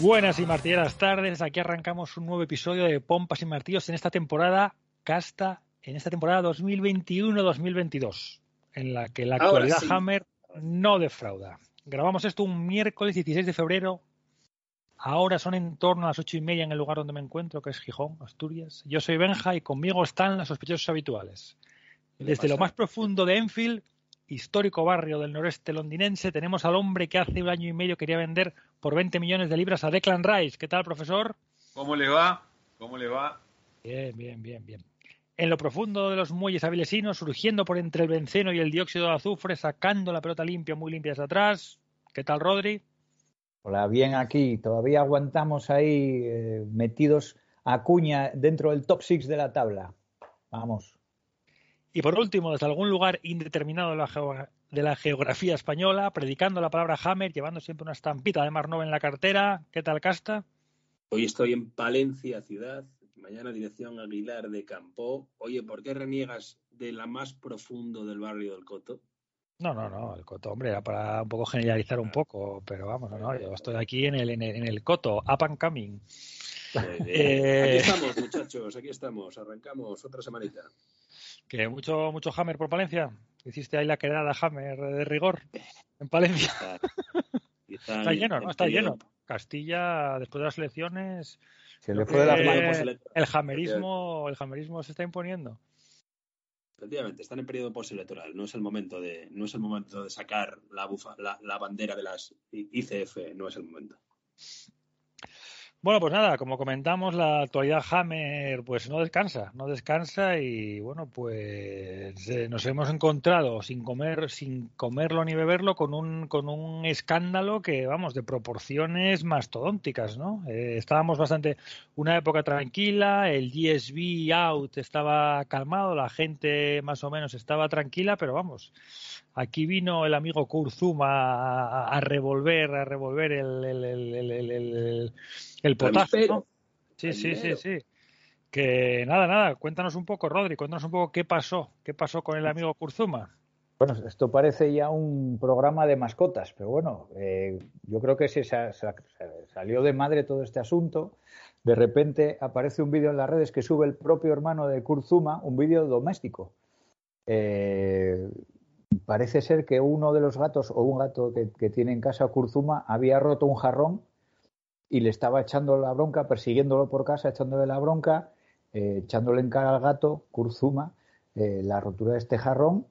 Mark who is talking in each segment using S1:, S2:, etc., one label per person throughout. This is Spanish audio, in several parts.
S1: Buenas y martilleras tardes, aquí arrancamos un nuevo episodio de Pompas y Martillos en esta temporada casta, en esta temporada 2021-2022, en la que la
S2: Ahora
S1: actualidad
S2: sí.
S1: Hammer no defrauda. Grabamos esto un miércoles 16 de febrero, ahora son en torno a las ocho y media en el lugar donde me encuentro, que es Gijón, Asturias. Yo soy Benja y conmigo están los sospechosos habituales.
S2: ¿Qué le
S1: Desde lo más profundo de Enfield, histórico barrio del noreste londinense, tenemos al hombre que hace un año y medio quería vender por 20 millones de libras a Declan Rice. ¿Qué tal, profesor?
S2: ¿Cómo le va? ¿Cómo le va?
S1: Bien, bien, bien, bien. En lo profundo de los muelles avilesinos, surgiendo por entre el benceno y el dióxido de azufre, sacando la pelota limpia, muy limpia hacia atrás. ¿Qué tal, Rodri?
S3: Hola, bien aquí. Todavía aguantamos ahí eh, metidos a cuña dentro del top six de la tabla. Vamos.
S1: Y por último, desde algún lugar indeterminado de la, geo- de la geografía española, predicando la palabra Hammer, llevando siempre una estampita de Marnova en la cartera. ¿Qué tal, Casta?
S4: Hoy estoy en Palencia, ciudad. Mañana dirección Aguilar de Campo. Oye, ¿por qué reniegas de la más profundo del barrio del Coto?
S1: No, no, no, el Coto, hombre, era para un poco generalizar un poco, pero vamos, no, no, yo estoy aquí en el, en el, en el Coto, up and coming. Eh,
S4: Aquí estamos, muchachos, aquí estamos. Arrancamos otra semanita.
S1: Que mucho, mucho Hammer por Palencia. Hiciste ahí la quedada Hammer de rigor en Palencia. Está
S4: en-
S1: lleno,
S4: en
S1: ¿no? Está lleno. Castilla, después de las elecciones,
S3: Se le fue de
S4: pues
S1: el hammerismo, el hammerismo se está imponiendo.
S4: Efectivamente, están en periodo postelectoral. No es el momento de, no es el momento de sacar la, bufa, la, la bandera de las ICF. No es el momento.
S1: Bueno, pues nada, como comentamos, la actualidad Hammer pues no descansa, no descansa y bueno, pues eh, nos hemos encontrado sin comer, sin comerlo ni beberlo con un con un escándalo que vamos de proporciones mastodónticas, ¿no? Eh, estábamos bastante una época tranquila, el GSB out estaba calmado, la gente más o menos estaba tranquila, pero vamos, aquí vino el amigo Kurzuma a, a revolver, a revolver el, el, el, el, el- el- el potaje,
S4: Avispero.
S1: ¿no? Sí, sí, sí, sí. Que nada, nada, cuéntanos un poco, Rodri, cuéntanos un poco qué pasó, qué pasó con el amigo Kurzuma.
S3: Bueno, esto parece ya un programa de mascotas, pero bueno, eh, yo creo que se, sa- sa- salió de madre todo este asunto. De repente aparece un vídeo en las redes que sube el propio hermano de Kurzuma, un vídeo doméstico. Eh, parece ser que uno de los gatos o un gato que, tiene en casa Kurzuma había roto un jarrón y le estaba echando la bronca, persiguiéndolo por casa, echándole la bronca, eh, echándole en cara al gato, Kurzuma, eh, la rotura de este jarrón,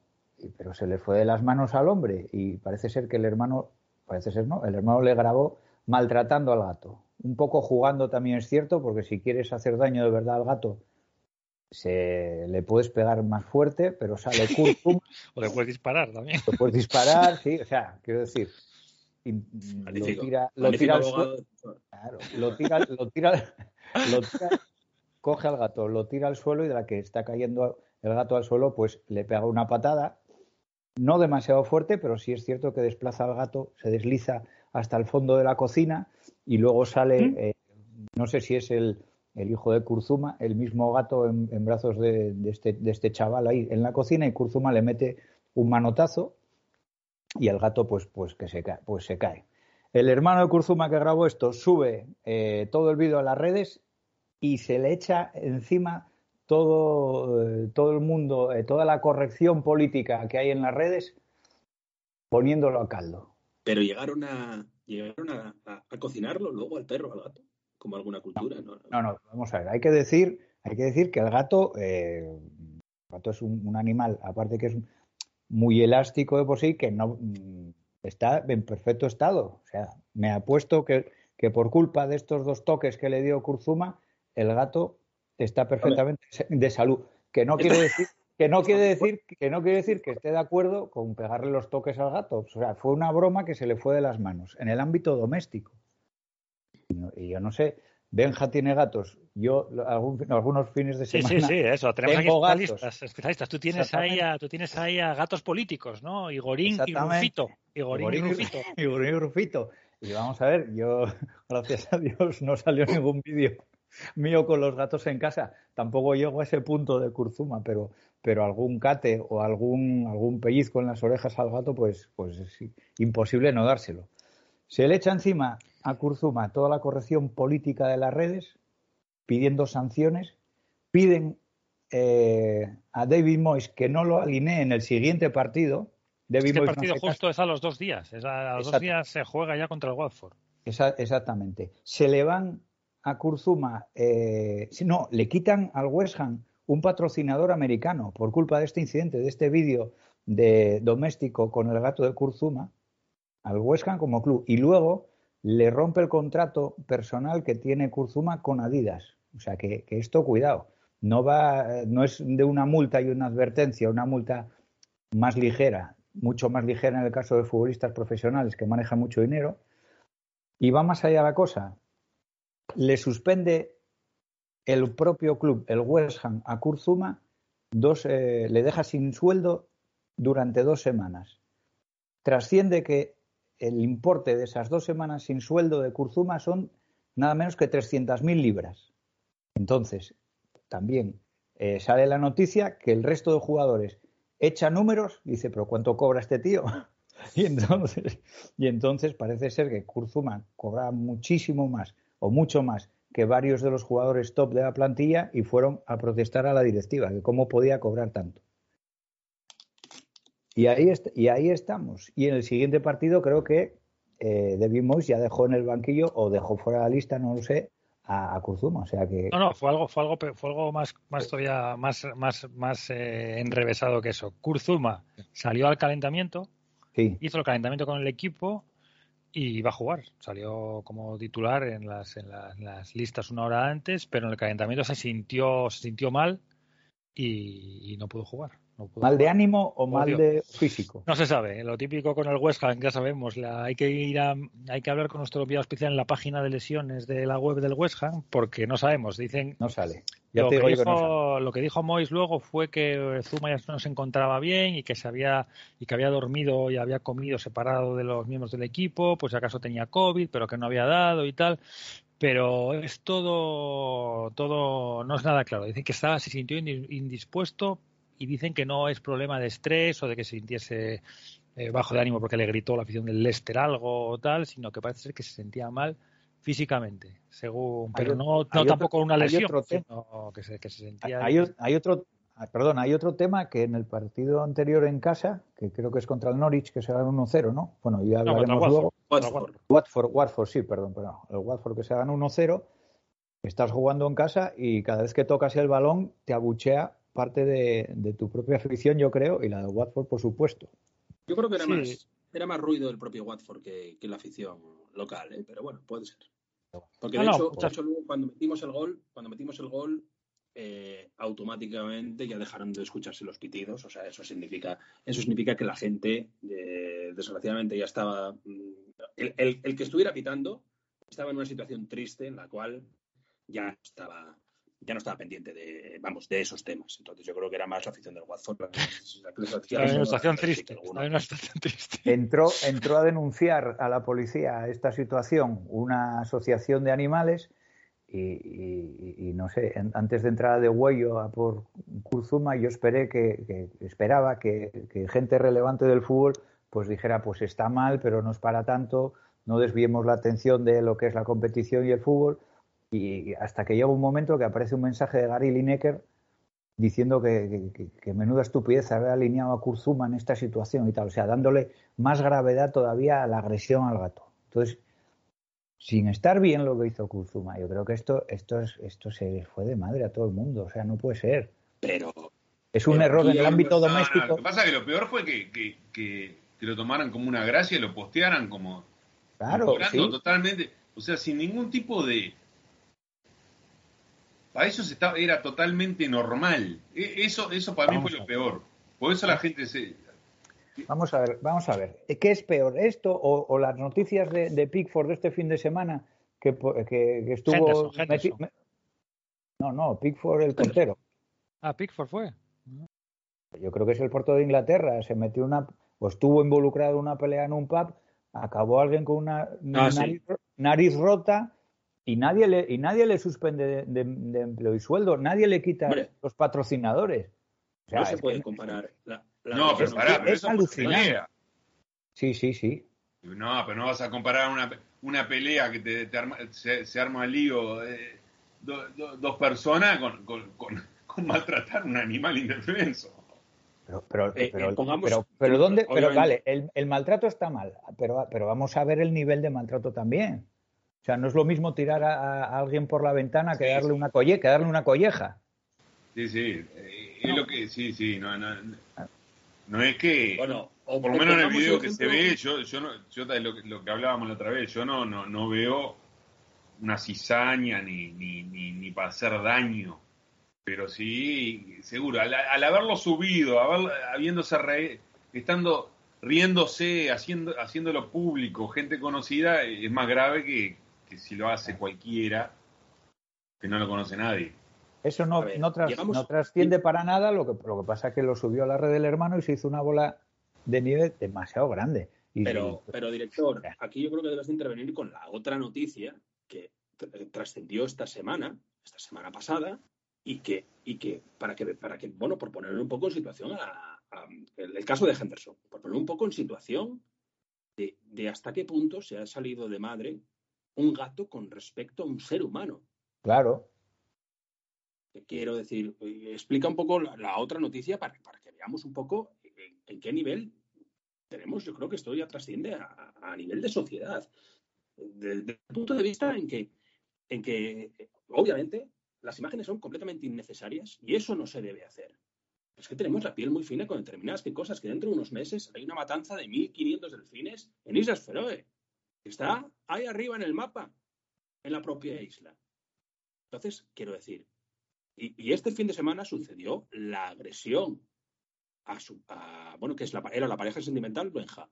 S3: pero se le fue de las manos al hombre y parece ser que el hermano, parece ser no, el hermano le grabó maltratando al gato. Un poco jugando también es cierto, porque si quieres hacer daño de verdad al gato, se le puedes pegar más fuerte, pero sale
S1: O le puedes disparar también.
S3: lo puedes disparar, sí, o sea, quiero decir, lo tira, lo tira al suelo, claro, lo tira, lo tira, lo tira, coge al gato, lo tira al suelo y de la que está cayendo el gato al suelo, pues le pega una patada, no demasiado fuerte, pero sí es cierto que desplaza al gato, se desliza hasta el fondo de la cocina y luego sale, eh, no sé si es el, el hijo de Kurzuma, el mismo gato en, brazos este, de este chaval ahí en la cocina y Kurzuma le mete un manotazo y el gato pues, pues que se cae, pues se cae. El hermano de Kurzuma que grabó esto sube eh, todo el vídeo a las redes y se le echa encima todo, eh, todo el mundo, eh, toda la corrección política que hay en las redes, poniéndolo a caldo.
S4: Pero llegaron a llegaron a cocinarlo luego al perro, al gato, como alguna cultura, ¿no?
S3: No, no, vamos a ver, hay que decir, hay que decir que el gato, eh, el gato es un, un animal, aparte que es muy elástico de por sí, que no, mm, está en perfecto estado. O sea, me apuesto que, que por culpa de estos dos toques que le dio Kurzuma, el gato está perfectamente de salud. Que no quiere decir que no quiere decir que no quiere decir que esté de acuerdo con pegarle los toques al gato. O sea, fue una broma que se le fue de las manos en el ámbito doméstico. Y, yo no sé, Benja tiene gatos. Yo algún- algunos fines de semana
S1: sí, sí, eso. Tenemos aquí
S3: tengo gatos.
S1: especialistas, especialistas. Tú tienes ahí a, tú tienes ahí a gatos políticos, ¿no? Igorín y. Rufito. Igorín y
S3: Igorín y-
S1: Rufito.
S3: y Bruno y Rufito. Y vamos a ver, yo, gracias a Dios, no salió ningún vídeo mío con los gatos en casa. Tampoco llego a ese punto de Kurzuma, pero, pero algún cate o algún, algún pellizco en las orejas al gato, pues, pues es imposible no dárselo. Se le echa encima a Kurzuma toda la corrección política de las redes, pidiendo sanciones, piden eh, a David Moyes que no lo alinee en el siguiente partido. David
S1: Este
S3: Moyes no
S1: partido
S3: caso.
S1: justo es a los dos días. Es a, a los dos días se juega ya contra el Watford.
S3: Esa- exactamente. Se le van a Kurzuma, eh, no, le quitan al West Ham un patrocinador americano por culpa de este incidente, de este vídeo de doméstico con el gato de Kurzuma, al West Ham como club. Y luego le rompe el contrato personal que tiene Kurzuma con Adidas. O sea que, que esto, cuidado, no va, no es de una multa y una advertencia, una multa más ligera, mucho más ligera en el caso de futbolistas profesionales que manejan mucho dinero, y va más allá la cosa. Le suspende el propio club, el West Ham, a Kurzuma, dos, eh, le deja sin sueldo durante dos semanas. Trasciende que el importe de esas dos semanas sin sueldo de Kurzuma son nada menos que 300.000 libras. Entonces, también eh, sale la noticia que el resto de jugadores echa números y dice, pero ¿cuánto cobra este tío? Y entonces, y entonces parece ser que Kurzuma cobra muchísimo más o mucho más que varios de los jugadores top de la plantilla y fueron a protestar a la directiva, que cómo podía cobrar tanto. Y ahí, y ahí estamos. Y en el siguiente partido creo que eh, David Moyes ya dejó en el banquillo o dejó fuera de la lista, no lo sé, a, a Kurzuma. O sea que
S1: No, no, fue algo, fue algo, fue algo más, más todavía más, más, más eh, enrevesado que eso. Kurzuma salió al calentamiento,
S3: sí,
S1: hizo el calentamiento con el equipo y iba a jugar. Salió como titular en las, en en las listas una hora antes, pero en el calentamiento se sintió, se sintió mal y, y no pudo jugar. No
S3: mal de ánimo o mal
S1: Odio.
S3: de físico.
S1: No se sabe, lo típico con el West Ham, ya sabemos, la- hay que ir a, hay que hablar con nuestro enviado especial en la página de lesiones de la web del West Ham, porque no sabemos, dicen
S3: No sale. Ya
S1: lo,
S3: te
S1: que
S3: digo yo que no sale.
S1: dijo, lo que dijo Mois luego fue que Zuma ya no se encontraba bien y que se había y que había dormido y había comido separado de los miembros del equipo, pues si acaso tenía COVID, pero que no había dado y tal. Pero es todo, todo, no es nada claro. Dicen que estaba, se sintió indi- indispuesto y dicen que no es problema de estrés o de que se sintiese eh, bajo de ánimo porque le gritó la afición del Leicester algo o tal, sino que parece ser que se sentía mal físicamente, según,
S3: Hay
S1: pero no,
S3: hay
S1: no
S3: otro-
S1: tampoco una
S3: hay
S1: lesión,
S3: otro tema.
S1: sino que se, que se sentía
S3: Hay, hay otro, ah, perdón, hay otro tema que en el partido anterior en casa, que creo que es contra el Norwich, que se ganó 1-0, ¿no? Bueno, ya
S1: No,
S3: hablaremos
S1: el
S3: luego.
S1: Watford.
S4: Watford.
S3: Watford, Watford, sí, perdón, perdón. El Watford que se ganó 1-0, estás jugando en casa y cada vez que tocas el balón te abuchea parte de, de tu propia afición, yo creo, y la de Watford, por supuesto.
S4: Yo creo que era
S1: Sí.
S4: más era más ruido el propio Watford que, que la afición local, ¿eh? pero bueno, puede ser. Porque de
S1: No,
S4: hecho, de hecho, luego cuando metimos el gol, cuando metimos el gol, eh, automáticamente ya dejaron de escucharse los pitidos. O sea, eso significa, eso significa que la gente, eh, desgraciadamente, ya estaba. mm, El, el- el que estuviera pitando estaba en una situación triste en la cual ya estaba ya no estaba pendiente de vamos de esos temas entonces yo creo que era más la afición del Watford la
S1: situación triste.
S3: Entró, entró a denunciar a la policía esta situación una asociación de animales y, y- y no sé, en- antes de entrar de Huello a por Kurzuma yo esperé que, que- esperaba que, que gente relevante del fútbol pues dijera pues está mal pero no es para tanto, no desviemos la atención de lo que es la competición y el fútbol y hasta que llega un momento que aparece un mensaje de Gary Lineker diciendo que, que- menuda estupidez haber alineado a Kurzuma en esta situación y tal, o sea, dándole más gravedad todavía a la agresión al gato. Entonces, sin estar bien lo que hizo Kurzuma, yo creo que esto, esto, es, esto se fue de madre a todo el mundo, o sea, no puede ser.
S4: pero
S3: Es un error en el ámbito
S2: No, no,
S3: doméstico.
S2: Lo que pasa es que lo peor fue que, que, que que lo tomaran como una gracia y lo postearan como
S3: Claro, sí.
S2: totalmente, o sea, sin ningún tipo de para ellos estaba, era totalmente normal. E- Eso, eso para
S3: Vamos
S2: mí fue lo peor. Por eso la gente se.
S3: Vamos a ver, vamos a ver. ¿Qué es peor, esto o, o las noticias de, de Pickford de este fin de semana que, po- que- que estuvo...
S1: Henderson, Henderson.
S3: me- No, no, Pickford el portero.
S1: Ah, Pickford fue.
S3: Yo creo que es el portero de Inglaterra. Se metió una... o estuvo involucrado en una pelea en un pub, acabó alguien con una
S4: Ah, sí.
S3: nariz rota y nadie le, y nadie le suspende de, de- de empleo y sueldo. Nadie le quita
S4: Hombre.
S3: los patrocinadores. O sea,
S4: no se
S3: es
S4: puede
S3: que-
S4: comparar. La, la
S2: No, pero pará,
S3: es
S2: pero eso fue
S3: alucinante.
S2: pelea.
S3: Sí, sí, sí.
S2: No, pero no vas a comparar una, una pelea que te, te arma- se, se arma lío eh, do- do- dos personas con, con, con- con maltratar a un animal indefenso.
S3: Pero, pero,
S4: Eh,
S3: pero,
S4: eh, pongamos-
S3: pero, pero ¿dónde? Pero vale, el, el maltrato está mal, pero, pero vamos a ver el nivel de maltrato también. O sea, no es lo mismo tirar a, a alguien por la ventana que
S2: Sí,
S3: darle
S2: sí.
S3: una colle, que darle una colleja.
S2: Sí, sí. eh, es lo que. Sí, sí. No, no, no es que.
S4: Bueno, o-
S2: por lo menos en el video que se ve, yo, yo, no, yo lo, que- lo que hablábamos la otra vez, yo no, no, no veo una cizaña ni, ni, ni, ni para hacer daño. Pero sí, seguro, al, al haberlo subido, haber, habiéndose re- estando riéndose, haciendo, haciéndolo público, gente conocida, es más grave que, que si lo hace cualquiera que no lo conoce nadie.
S3: Eso no,
S4: ver,
S3: no, tras-
S4: llegamos-
S3: no trasciende para nada, lo que, lo que pasa es que lo subió a la red del hermano y se hizo una bola de nieve demasiado grande. Y,
S4: Pero, pero director, aquí yo creo que debes de intervenir con la otra noticia que tr- trascendió esta semana, esta semana pasada, y que, y que para que, para que, bueno, por poner un poco en situación a, a- el, el caso de Henderson, por poner un poco en situación de, de hasta qué punto se ha salido de madre un gato con respecto a un ser humano.
S3: claro,
S4: Quiero decir, eh, explica un poco la, la otra noticia para, para que veamos un poco en, en qué nivel tenemos. Yo creo que esto ya trasciende a, a nivel de sociedad. Desde el punto de vista en que, en que, eh, obviamente, las imágenes son completamente innecesarias y eso no se debe hacer. Es que tenemos la piel muy fina con determinadas que cosas que dentro de unos meses hay una matanza de 1.500 delfines en Islas Feroe. Está ahí arriba en el mapa, en la propia isla. Entonces, quiero decir, y, y este fin de semana sucedió la agresión a su, a- bueno, que es la, era la pareja sentimental Benja.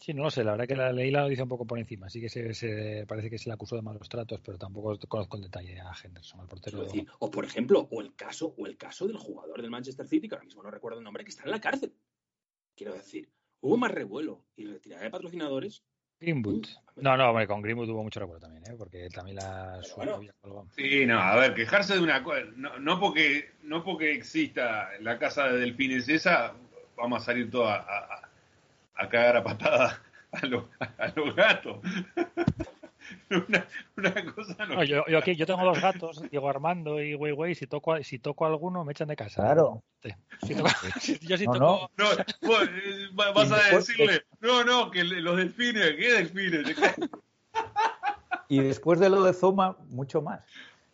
S1: Sí, no lo sé, la verdad que la leí la noticia un poco por encima. Sí que se, se- parece que se le acusó de malos tratos, pero tampoco conozco el detalle a Henderson, al portero.
S4: O por ejemplo, o el caso, o el caso del jugador del Manchester City, que ahora mismo no recuerdo el nombre, que está en la cárcel. Quiero decir, hubo más revuelo y retirada de patrocinadores.
S1: Greenwood. No, no, hombre, con Greenwood hubo mucho recuerdo también, ¿eh? porque también la
S4: bueno.
S2: Sí, no, a ver, quejarse de una cosa, no, no porque no porque exista la casa de delfines esa, vamos a salir todos a, a- a cagar a patada a, los- a los gatos. una, una cosa no.
S1: No, yo, yo aquí, yo tengo dos gatos, Diego Armando y Wei Wei, si toco, si toco a alguno me echan de casa.
S3: claro.
S1: Si toco- si- yo si
S3: No,
S1: toco,
S2: No, eh, va- vas a decirle, no, no, que los delfines, ¿qué delfines?
S3: Y después de lo de Zuma, mucho más.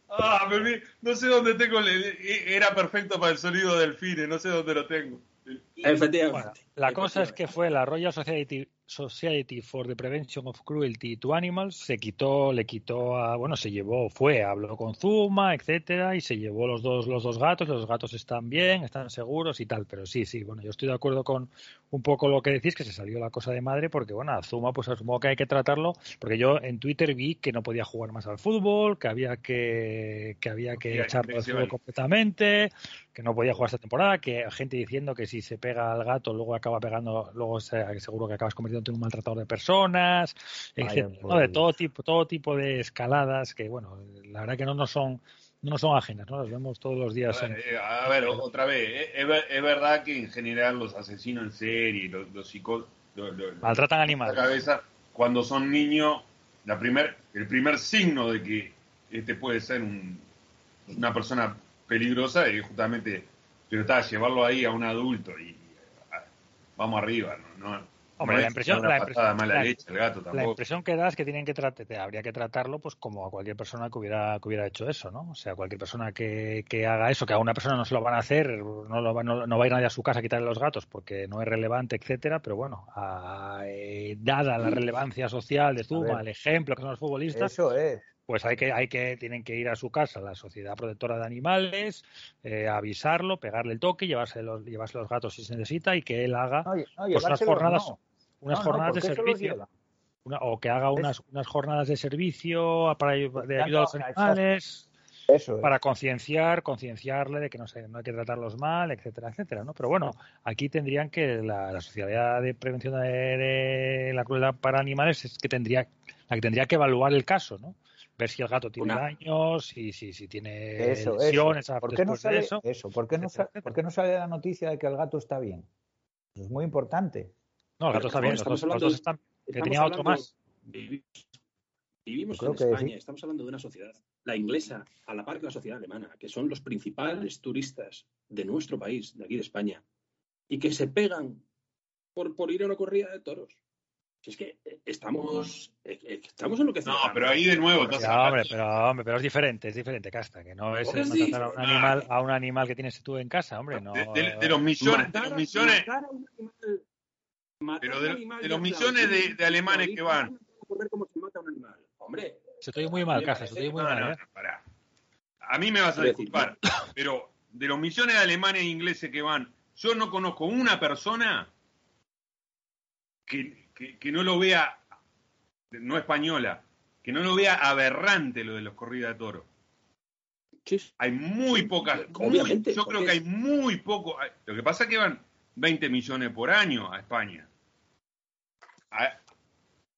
S2: Ah, me no sé dónde tengo, el- e, era perfecto para el sonido de delfines, no sé dónde lo tengo.
S4: Efectivamente.
S1: Bueno, la cosa es que fue la Royal Society, Society for the Prevention of Cruelty to Animals, se quitó, le quitó a, bueno, se llevó, fue, habló con Zuma, etcétera, y se llevó los dos, los dos gatos, los gatos están bien, están seguros y tal, pero sí, sí, bueno, yo estoy de acuerdo con un poco lo que decís, que se salió la cosa de madre, porque bueno, a Zuma pues asumo que hay que tratarlo, porque yo en Twitter vi que no podía jugar más al fútbol, que había que, que había que echarlo
S2: se
S1: fútbol completamente, que no podía jugar esta temporada, que gente diciendo que si se pega al gato luego acaba pegando, luego se- seguro que acabas convirtiéndote en un maltratador de personas. De todo tipo, todo tipo de escaladas que bueno, la verdad que no nos son, no son ajenas, ¿no? Las vemos todos los días.
S2: A
S1: en-
S2: ver, eh, a ver, o- otra vez, eh, es, ver- es verdad que en general los asesinos en serie, los, los psicó- lo- lo-
S1: Maltratan
S2: la
S1: animales.
S2: cabeza, cuando son niños, la primer, el primer signo de que este puede ser un- una persona peligrosa es justamente, pero está, llevarlo ahí a un adulto y, vamos arriba, ¿no? No,
S1: Hombre,
S2: No
S1: la
S2: es
S1: impresión, la impresión,
S2: de mala
S1: la-
S2: leche el gato
S1: la
S2: tampoco.
S1: impresión que da es que tienen que tratar, habría que tratarlo pues como a cualquier persona que hubiera que hubiera hecho eso, ¿no? O sea, cualquier persona que, que haga eso, que a una persona no se lo van a hacer, no, lo va, no, no va a ir nadie a su casa a quitarle los gatos porque no es relevante, etcétera, pero bueno, a- eh, dada la relevancia social de Zuma, el ejemplo que son los futbolistas,
S3: Eso es.
S1: Pues hay que, hay que, tienen que ir a su casa, la Sociedad Protectora de Animales, eh, avisarlo, pegarle el toque, llevarse los, llevarse los gatos si se necesita y que él haga Pues unas jornadas,
S3: no.
S1: unas
S3: No, no,
S1: jornadas de servicio. Una- o que haga unas, unas jornadas de servicio para de ayuda a los animales,
S3: Eso es.
S1: para concienciar, concienciarle de que no, se, no hay que tratarlos mal, etcétera, etcétera, ¿no? Pero bueno, aquí tendrían que la, la Sociedad de Prevención de, de la Crueldad para Animales es que tendría la que tendría que evaluar el caso, ¿no? Ver si el gato tiene
S4: Una-
S1: daños, si, si, si tiene
S3: Eso,
S1: lesiones
S3: eso.
S1: a-
S3: ¿Por qué no
S1: después
S3: sale
S1: de eso.
S3: eso? ¿Por qué no,
S1: etcétera,
S3: por qué no sale la noticia de que el gato está bien? Eso es muy importante.
S1: No, el gato
S4: Pero
S1: está bien, los dos, los dos están... Que tenía otro más.
S4: Vivimos en España,
S3: sí.
S4: estamos hablando de una sociedad, la inglesa, a la par que la sociedad alemana, que son los principales turistas de nuestro país, de aquí de España, y que se pegan por, por ir a una corrida de toros. Si es que eh, estamos, eh, eh, estamos en lo que
S2: No, pero ahí de nuevo,
S1: hombre, pero, hombre, pero es diferente, es diferente, Casta, que no es
S4: ¿Cómo
S1: el
S4: es
S1: maltratar a un animal, a un animal que tienes tú en casa, hombre, no.
S2: de, de- de los millones, de los millones,
S4: matar a un animal- matar
S2: Pero
S4: a
S2: de-
S4: un animal
S2: de los millones de- alemanes que van.
S4: Ver cómo se mata a un animal. Hombre,
S1: Se estoy muy mal, Casta,
S4: parece-
S1: estoy muy
S2: No,
S1: mal,
S2: no,
S1: ¿eh?
S2: no, pará. A mí me vas a disculpar, pero de los millones de alemanes e ingleses que van, yo no conozco una persona que, que- que no lo vea, no española, que no lo vea aberrante lo de los corridas de toros.
S4: sí,
S2: Hay muy pocas, muy-
S4: obviamente,
S2: yo creo que hay muy poco. Lo que pasa es que van 20 millones por año a España. A-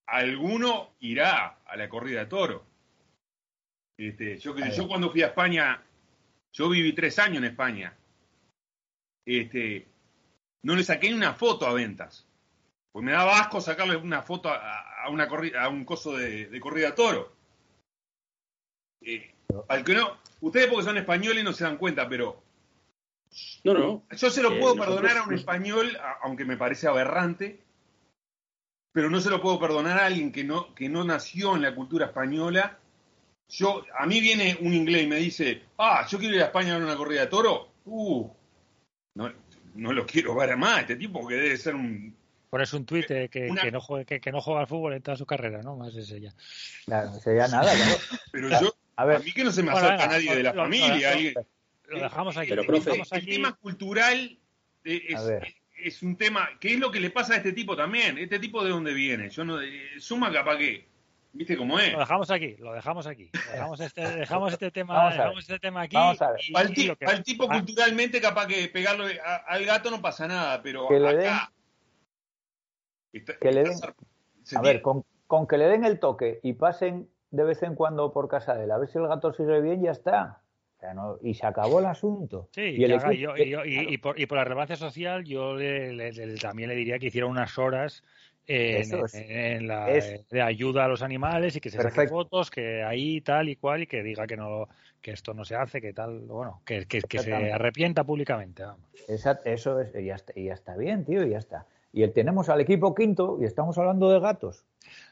S2: alguno irá a la corrida de toro. Este, yo, yo cuando fui a España, yo viví tres años en España. Este, no le saqué ni una foto a ventas. Pues me daba asco sacarle una foto a, a una corrida, a un coso de, de corrida de toro. Eh, al que no, ustedes porque son españoles no se dan cuenta, pero
S4: no, no,
S2: yo se lo
S4: Eh,
S2: puedo
S4: nosotros-
S2: perdonar a un español, aunque me parece aberrante, pero no se lo puedo perdonar a alguien que no, que no nació en la cultura española. Yo, a mí viene un inglés y me dice, ah, yo quiero ir a España a ver una corrida de toro. Uh, no, no lo quiero ver a más, este tipo que debe ser un...
S1: Pones un tuit que, que,
S2: Una-
S1: que no juegue, que, que no juega al fútbol en toda su carrera, ¿no? Más ese ya.
S3: Claro, no sería nada, claro.
S2: Pero
S3: Claro.
S2: yo,
S3: A
S2: mí que no se me
S1: Bueno,
S2: acerca
S1: venga,
S2: nadie de la
S1: lo-
S2: familia.
S1: lo-
S2: alguien-
S1: Lo dejamos aquí.
S4: Pero, profe,
S2: el tema cultural eh, es. Es un tema que es lo que le pasa a este tipo también. Este tipo de dónde viene. Yo no eh, suma capaz que, viste cómo es.
S1: Lo dejamos aquí, lo dejamos aquí. Dejamos este, dejamos este tema, dejamos este tema aquí.
S3: Vamos a ver.
S1: y-
S2: Al,
S1: y
S2: ti-
S1: lo que-
S2: al tipo
S1: Ah,
S2: culturalmente capaz que pegarle a- al gato no pasa nada, pero
S3: Que le
S2: acá está-
S3: que le
S2: está-
S3: den- A
S2: tiene-
S3: ver, con, con que le den el toque y pasen de vez en cuando por casa de él, a ver si el gato sigue bien, ya está. O sea, no- y se acabó el asunto.
S1: Sí,
S3: y
S1: y,
S3: el
S1: haga-
S3: equipo-
S1: yo- y yo- y- y por, y por la relevancia social, yo le- le- le- también le diría que hiciera unas horas en,
S3: Eso es.
S1: en la,
S3: Es-
S1: de ayuda a los animales y que se saquen fotos, que ahí tal y cual, y que diga que no que esto no se hace, que tal, bueno, que, que, que se arrepienta públicamente. vamos.
S3: Esa- eso es, y ya, está, y ya está bien, tío, y ya está. Y el, tenemos al equipo quinto y estamos hablando de gatos.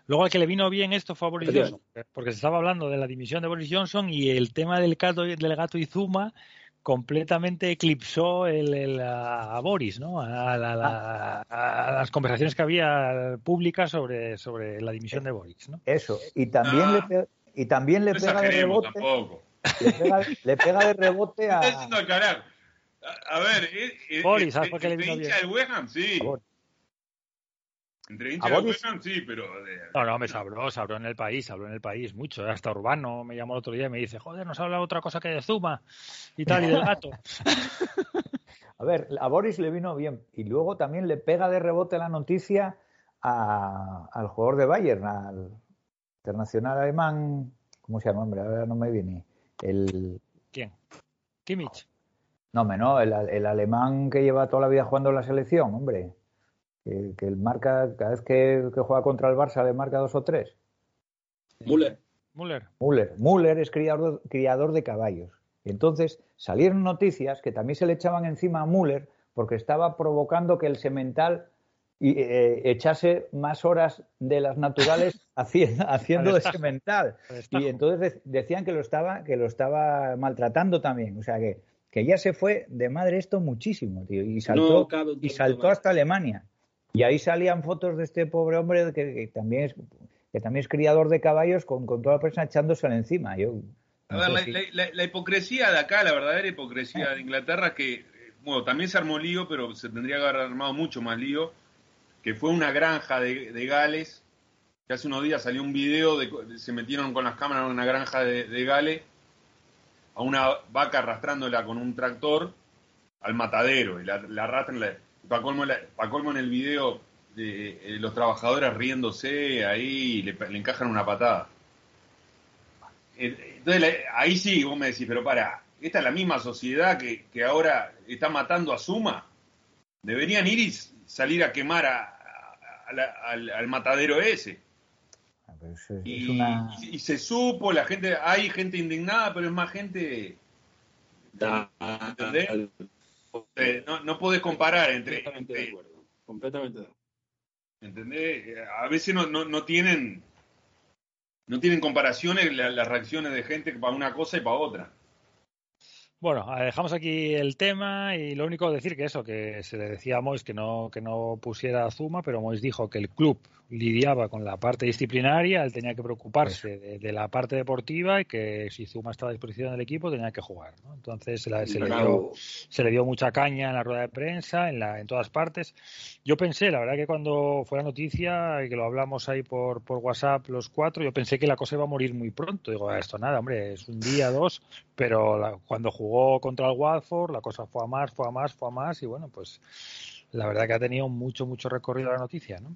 S1: Luego al que le vino bien esto fue a Boris. Johnson, porque se estaba hablando de la dimisión de Boris Johnson y el tema del gato, del gato Izuma completamente eclipsó el, el- a, a Boris, ¿no? A, la- a las conversaciones que había públicas sobre, sobre la dimisión de Boris, ¿no?
S3: Eso. Y también
S2: Ah.
S3: le, pe- y también le
S2: no
S3: pega de rebote.
S2: tampoco.
S3: Le pega, le pega de rebote a.
S2: Está diciendo. A, a ver, eh, eh,
S1: Boris,
S2: eh,
S1: ¿sabes por qué le vino
S2: hincha del West Ham, sí.
S3: a Boris.
S2: Entre hincha
S3: A
S2: del
S3: Boris-
S2: West Ham, sí, pero... de-
S1: No, no, me sabró, se habló en el país, habló en el país mucho, hasta Urbano me llamó el otro día y me dice, joder, nos habla otra cosa que de Zuma y tal, y del gato.
S3: A ver, a Boris le vino bien. Y luego también le pega de rebote la noticia a- al jugador de Bayern, al internacional alemán. ¿Cómo se llama, hombre? Ahora no me viene. El.
S1: ¿Quién? Kimmich.
S3: No, hombre, no, el, el alemán que lleva toda la vida jugando en la selección, hombre. Que, que él marca, cada vez que, que juega contra el Barça le marca dos o tres.
S4: Müller.
S1: Müller.
S3: Müller. Müller es criador, criador de caballos. Y entonces salieron noticias que también se le echaban encima a Müller porque estaba provocando que el semental y eh, echarse más horas de las naturales haciendo, haciendo de semental. Y entonces de- decían que lo estaba, que lo estaba maltratando también. O sea que, que ya se fue de madre esto muchísimo, tío. Y saltó,
S4: No
S3: y saltó hasta Alemania. Y ahí salían fotos de este pobre hombre que, que también es que también es criador de caballos con, con toda la prensa echándosele encima. Yo,
S2: A ver, la,
S3: si-
S2: la- la- la hipocresía de acá, la verdadera hipocresía de Inglaterra, que, bueno, también se armó lío, pero se tendría que haber armado mucho más lío, que fue una granja de, de Gales, que hace unos días salió un video, de, de- se metieron con las cámaras en una granja de, de Gales, a una vaca arrastrándola con un tractor al matadero, y la, la arrastran, la, pa' colmo, pa' colmo en el video, de, eh, los trabajadores riéndose ahí, y le, le encajan una patada. Eh, Entonces, ahí sí, vos me decís, pero para, esta es la misma sociedad que, que ahora está matando a Suma. Deberían ir y salir a quemar a- a- a la- al, al matadero ese.
S3: es, es
S2: Y,
S3: una...
S2: y- y se supo, la gente, hay gente indignada, pero es más gente.
S4: Da-
S2: ¿Entendés? Eh, no, no podés comparar entre.
S4: Completamente de
S2: entre-
S4: acuerdo. Completamente de acuerdo.
S2: ¿Entendés? Eh, A veces no, no, no tienen. No tienen comparaciones la- las reacciones de gente para una cosa y para otra.
S1: Bueno, dejamos aquí el tema y lo único decir que eso, que se le decía a Mois que no, que no pusiera a Zuma, pero Mois dijo que el club lidiaba con la parte disciplinaria, él tenía que preocuparse de, de la parte deportiva y que si Zuma estaba a disposición del equipo tenía que jugar. ¿no? Entonces se, la- se le dio, se le dio mucha caña en la rueda de prensa, en, la, en todas partes. Yo pensé, la verdad que cuando fue la noticia y que lo hablamos ahí por, por WhatsApp los cuatro, yo pensé que la cosa iba a morir muy pronto. Digo, "Ah, esto nada, hombre, es un día, dos, pero la- cuando jugó contra el Watford la cosa fue a más, fue a más, fue a más y bueno, pues la verdad que ha tenido mucho, mucho recorrido la noticia, ¿no?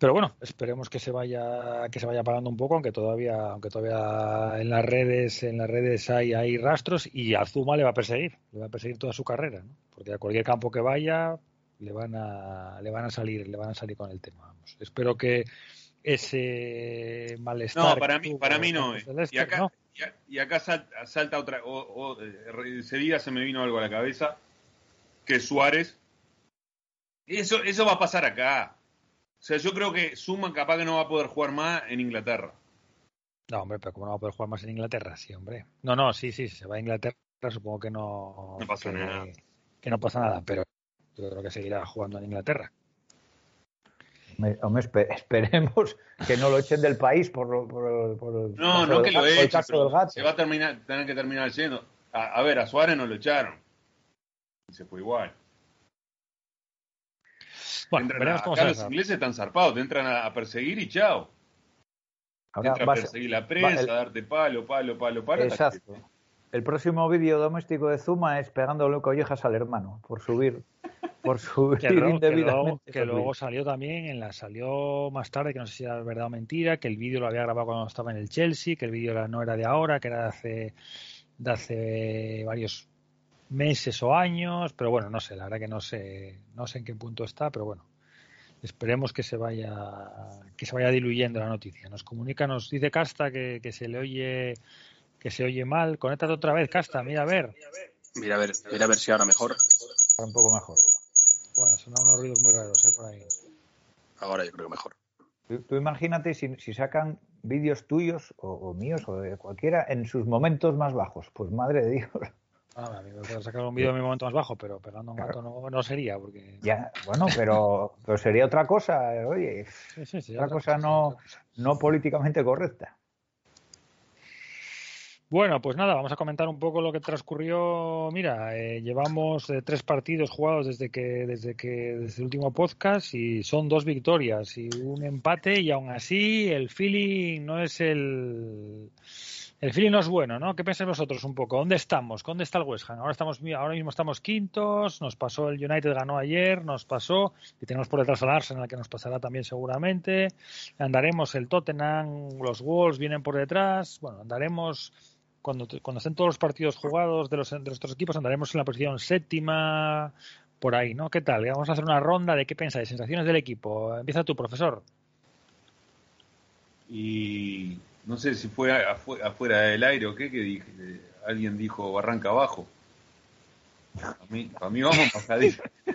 S1: Pero bueno, esperemos que se vaya que se vaya apagando un poco, aunque todavía aunque todavía en las redes en las redes hay, hay rastros y a Zuma le va a perseguir, le va a perseguir toda su carrera, ¿no? Porque a cualquier campo que vaya le van a le van a salir le van a salir con el tema. Vamos. Espero que ese malestar
S2: No, para mí, para mí no. eh. Y acá,
S1: ¿no?
S2: y acá sal- salta, otra. O, o, eh, enseguida se me vino algo a la cabeza. Que Suárez. Eso, eso va a pasar acá. O sea, yo creo que Suma capaz que no va a poder jugar más en Inglaterra.
S1: No, hombre, pero ¿cómo no va a poder jugar más en Inglaterra? Sí, hombre. No, no, sí, sí, si se va a Inglaterra, supongo que no.
S2: No pasa
S1: que,
S2: nada.
S1: Que no pasa nada, pero yo creo que seguirá jugando en Inglaterra.
S3: Hombre, hombre, espe- esperemos que no lo echen del país por, lo- por, por el
S2: No, no que lo
S3: gato, por el
S2: eche,
S3: caso
S2: pero
S3: del gato.
S2: se va a terminar, tener que terminar yendo. A, a ver, a Suárez no lo echaron. Y se fue igual.
S1: Bueno,
S2: Entran
S1: veremos
S2: a-
S1: cómo
S2: acá
S1: se
S2: los ingleses están zarpados, te entran a, a perseguir y chao. Te entran a perseguir la prensa,
S3: va- el-
S2: a darte palo, palo, palo, palo. que-
S3: Exacto. El próximo vídeo doméstico de Zuma es pegándole collejas al hermano por subir, por subir
S1: Que luego, que
S3: indebidamente.
S1: luego- que luego salió también, en la salió más tarde, que no sé si era verdad o mentira, que el vídeo lo había grabado cuando estaba en el Chelsea, que el vídeo no era de ahora, que era de hace, de hace varios meses o años, pero bueno, no sé, la verdad que no sé, no sé en qué punto está, pero bueno, esperemos que se vaya, que se vaya diluyendo la noticia. Nos comunica, nos dice Casta que, que se le oye, que se oye mal. Conéctate otra vez, Casta, mira a ver.
S4: Mira a ver, mira a ver si ahora mejor.
S3: Un poco mejor.
S1: Bueno, sonan unos ruidos muy raros, ¿eh? Por ahí.
S4: Ahora yo creo que mejor.
S3: Tú, tú imagínate si, si sacan vídeos tuyos o, o míos o de cualquiera en sus momentos más bajos. Pues madre de Dios.
S1: Ah, a mí me puede sacar un vídeo en mi momento más bajo, pero pegando un gato no, no sería, porque...
S3: Ya, bueno, pero, pero sería otra cosa, oye,
S1: Sí, sí, sí,
S3: otra
S1: otra
S3: cosa
S1: cosa,
S3: no, no políticamente correcta.
S1: Bueno, pues nada, vamos a comentar un poco lo que transcurrió. Mira, eh, llevamos eh, tres partidos jugados desde que desde que desde el último podcast y son dos victorias y un empate y aún así el feeling no es el el feeling no es bueno, ¿no? ¿Qué pensáis vosotros un poco? ¿Dónde estamos? ¿Dónde está el West Ham? Ahora estamos ahora mismo estamos quintos, nos pasó el United ganó ayer, nos pasó y tenemos por detrás al Arsenal que nos pasará también seguramente. Andaremos el Tottenham, los Wolves vienen por detrás, bueno, andaremos cuando, cuando estén todos los partidos jugados de, los, de nuestros equipos andaremos en la posición séptima, por ahí, ¿no? ¿Qué tal? Vamos a hacer una ronda de qué pensáis, sensaciones del equipo. Empieza tu profesor.
S2: Y no sé si fue afu- afuera del aire o qué, que dije, eh, alguien dijo barranca abajo. A mí, a mí vamos pasadito.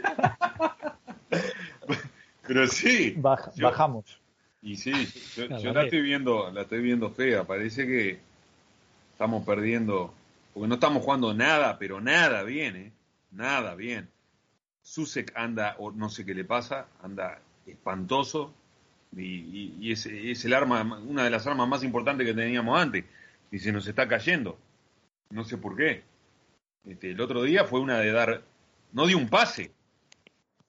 S2: Pero sí. Yo-
S3: bajamos.
S2: Y sí, yo,
S1: Claro,
S2: yo la estoy viendo, la estoy viendo fea. Parece que estamos perdiendo, porque no estamos jugando nada, pero nada bien, ¿eh? Nada bien. Susek anda, o no sé qué le pasa, anda espantoso y, y- es, el arma, una de las armas más importantes que teníamos antes y se nos está cayendo. No sé por qué. Este, el otro día fue una de dar, no dio un pase,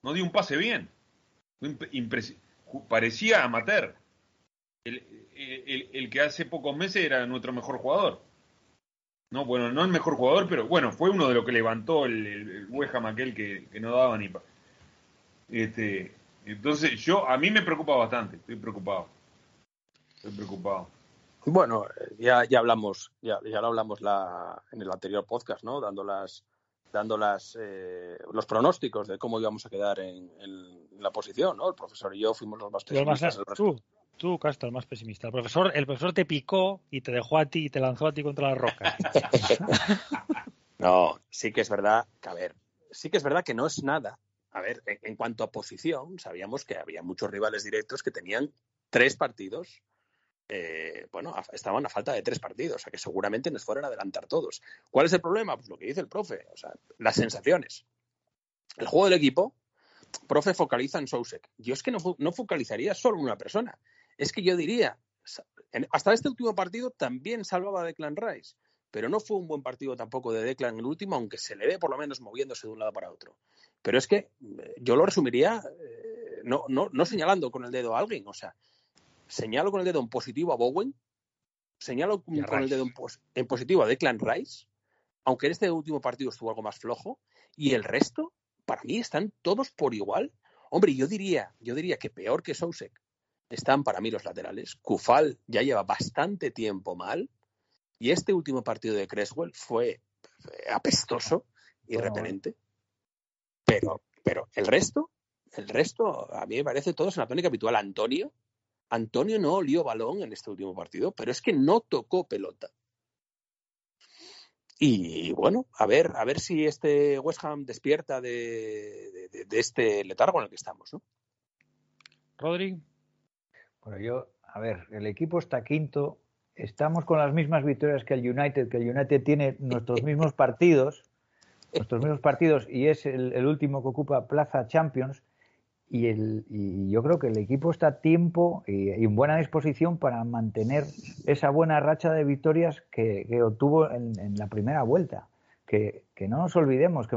S2: no dio un pase bien. Parecía amateur. El, el- el- el que hace pocos meses era nuestro mejor jugador. No, bueno, no el mejor jugador, pero bueno, fue uno de los que levantó el, el, el West Ham aquel que, que no daba ni pa. Este, entonces yo, a mí me preocupa bastante, estoy preocupado. Estoy preocupado.
S4: Bueno, eh, ya, ya hablamos, ya, ya lo hablamos la, en el anterior podcast, ¿no? Dando las, dando las, eh, los pronósticos de cómo íbamos a quedar en, en la posición, ¿no? El profesor y yo fuimos los más pesimistas.
S1: tú, tú, Castro, el más pesimista. El profesor, el profesor te picó y te dejó a ti y te lanzó a ti contra las rocas.
S4: No, sí que es verdad que, a ver, sí que es verdad que no es nada. A ver, en, cuanto a posición, sabíamos que había muchos rivales directos que tenían tres partidos. eh, bueno, estaban a falta de tres partidos, o sea que seguramente nos fueron a adelantar todos. ¿Cuál es el problema? Pues lo que dice el profe, o sea, las sensaciones. El juego del equipo, profe focaliza en Sousek. Yo es que no, fo- no focalizaría solo en una persona. Es que yo diría, hasta este último partido también salvaba Declan Rice pero no fue un buen partido tampoco de Declan en el último, aunque se le ve por lo menos moviéndose de un lado para otro. Pero es que eh, yo lo resumiría eh, no, no, no señalando con el dedo a alguien, o sea, señalo con el dedo en positivo a Bowen, señalo con, el dedo en, pos- en positivo a Declan Rice, aunque en este último partido estuvo algo más flojo, y el resto, para mí, están todos por igual. Hombre, yo diría, yo diría que peor que Sousek están para mí los laterales. Kufal ya lleva bastante tiempo mal. Y este último partido de Creswell fue eh, apestoso y
S3: Bueno,
S4: repelente. Pero, pero el resto, el resto, a mí me parece todos en la tónica habitual. Antonio, Antonio no olió balón en este último partido, pero es que no tocó pelota. Y bueno, a ver, a ver si este West Ham despierta de, de- de- de este letargo en el que estamos, ¿no?
S1: Rodri,
S3: Bueno, yo, a ver, el equipo está quinto. Estamos con las mismas victorias que el United, que el United tiene nuestros mismos partidos, nuestros mismos partidos, y es el, último que ocupa Plaza Champions. Y, el, y yo creo que el equipo está a tiempo y, en buena disposición para mantener esa buena racha de victorias que, obtuvo en, la primera vuelta. Que, que no nos olvidemos, que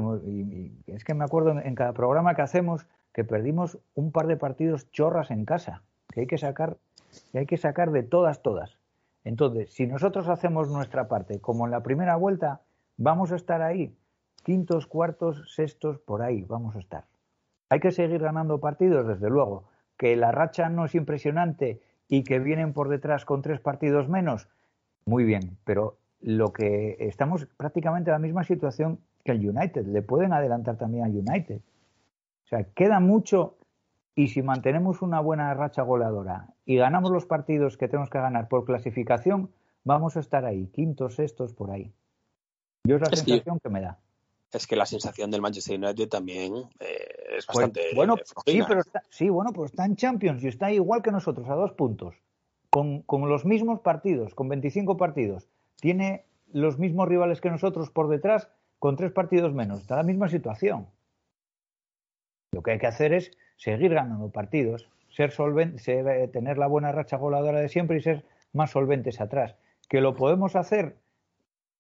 S3: es que me acuerdo en, en cada programa que hacemos que perdimos un par de partidos chorras en casa, que hay que sacar, que hay que sacar de todas, todas. Entonces, si nosotros hacemos nuestra parte, como en la primera vuelta, vamos a estar ahí, quintos, cuartos, sextos, por ahí, vamos a estar. Hay que seguir ganando partidos, desde luego. Que la racha no es impresionante y que vienen por detrás con tres partidos menos, muy bien. Pero lo que estamos prácticamente en la misma situación que el United. Le pueden adelantar también al United. O sea, queda mucho y si mantenemos una buena racha goleadora y ganamos los partidos que tenemos que ganar por clasificación, vamos a estar ahí, quintos, sextos, por ahí. Yo es la
S4: Es que-
S3: sensación que me da.
S4: Es que la sensación del Manchester United también eh, es
S3: Pues,
S4: bastante
S3: bueno, sí, pero está, sí, bueno, pues está en Champions y está igual que nosotros, a dos puntos, con, con los mismos partidos, con 25 partidos. Tiene los mismos rivales que nosotros por detrás, con tres partidos menos. Está en la misma situación. Lo que hay que hacer es seguir ganando partidos, ser solvente, ser, eh, tener la buena racha goleadora de siempre y ser más solventes atrás. Que lo podemos hacer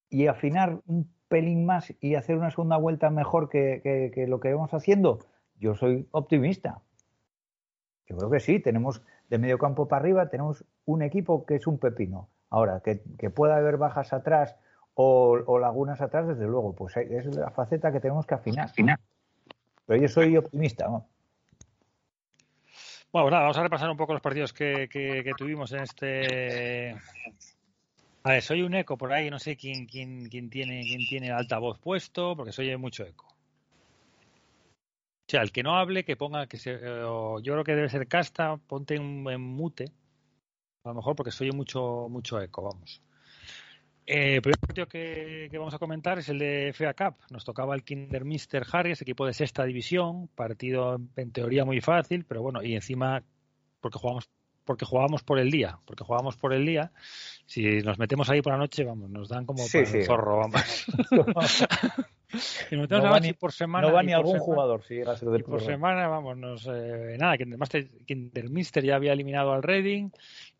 S3: y afinar un pelín más y hacer una segunda vuelta mejor que, que- que lo que vamos haciendo, yo soy optimista. Yo creo que sí, tenemos de medio campo para arriba, tenemos un equipo que es un pepino. Ahora, que, que pueda haber bajas atrás o, o lagunas atrás, desde luego, pues es la faceta que tenemos que afinar. Pero yo soy optimista. ¿no?
S1: Bueno, pues nada, vamos a repasar un poco los partidos que, que- que tuvimos en este. A ver, soy un eco por ahí, no sé quién, quién, quién tiene quién tiene el altavoz puesto, porque se oye mucho eco. O sea, el que no hable, que ponga que se. eh, yo creo que debe ser casta, ponte en, mute. A lo mejor porque se oye mucho, mucho eco, vamos. Eh, el primer partido que, que, vamos a comentar es el de FA Cup. Nos tocaba el Kindermister Harris, equipo de sexta división, partido en teoría muy fácil, pero bueno, y encima porque jugamos porque jugábamos por el día, porque jugábamos por el día. Si nos metemos ahí por la noche, vamos, nos dan como
S3: sí,
S1: para
S3: sí.
S1: el zorro, vamos. y nos metemos
S3: No va ni-
S1: por semana.
S3: No va ni algún
S1: semana-
S3: jugador si llega a ser del
S1: y por semana, vamos, nos, eh, nada, que además Kindermister ya había eliminado al Reading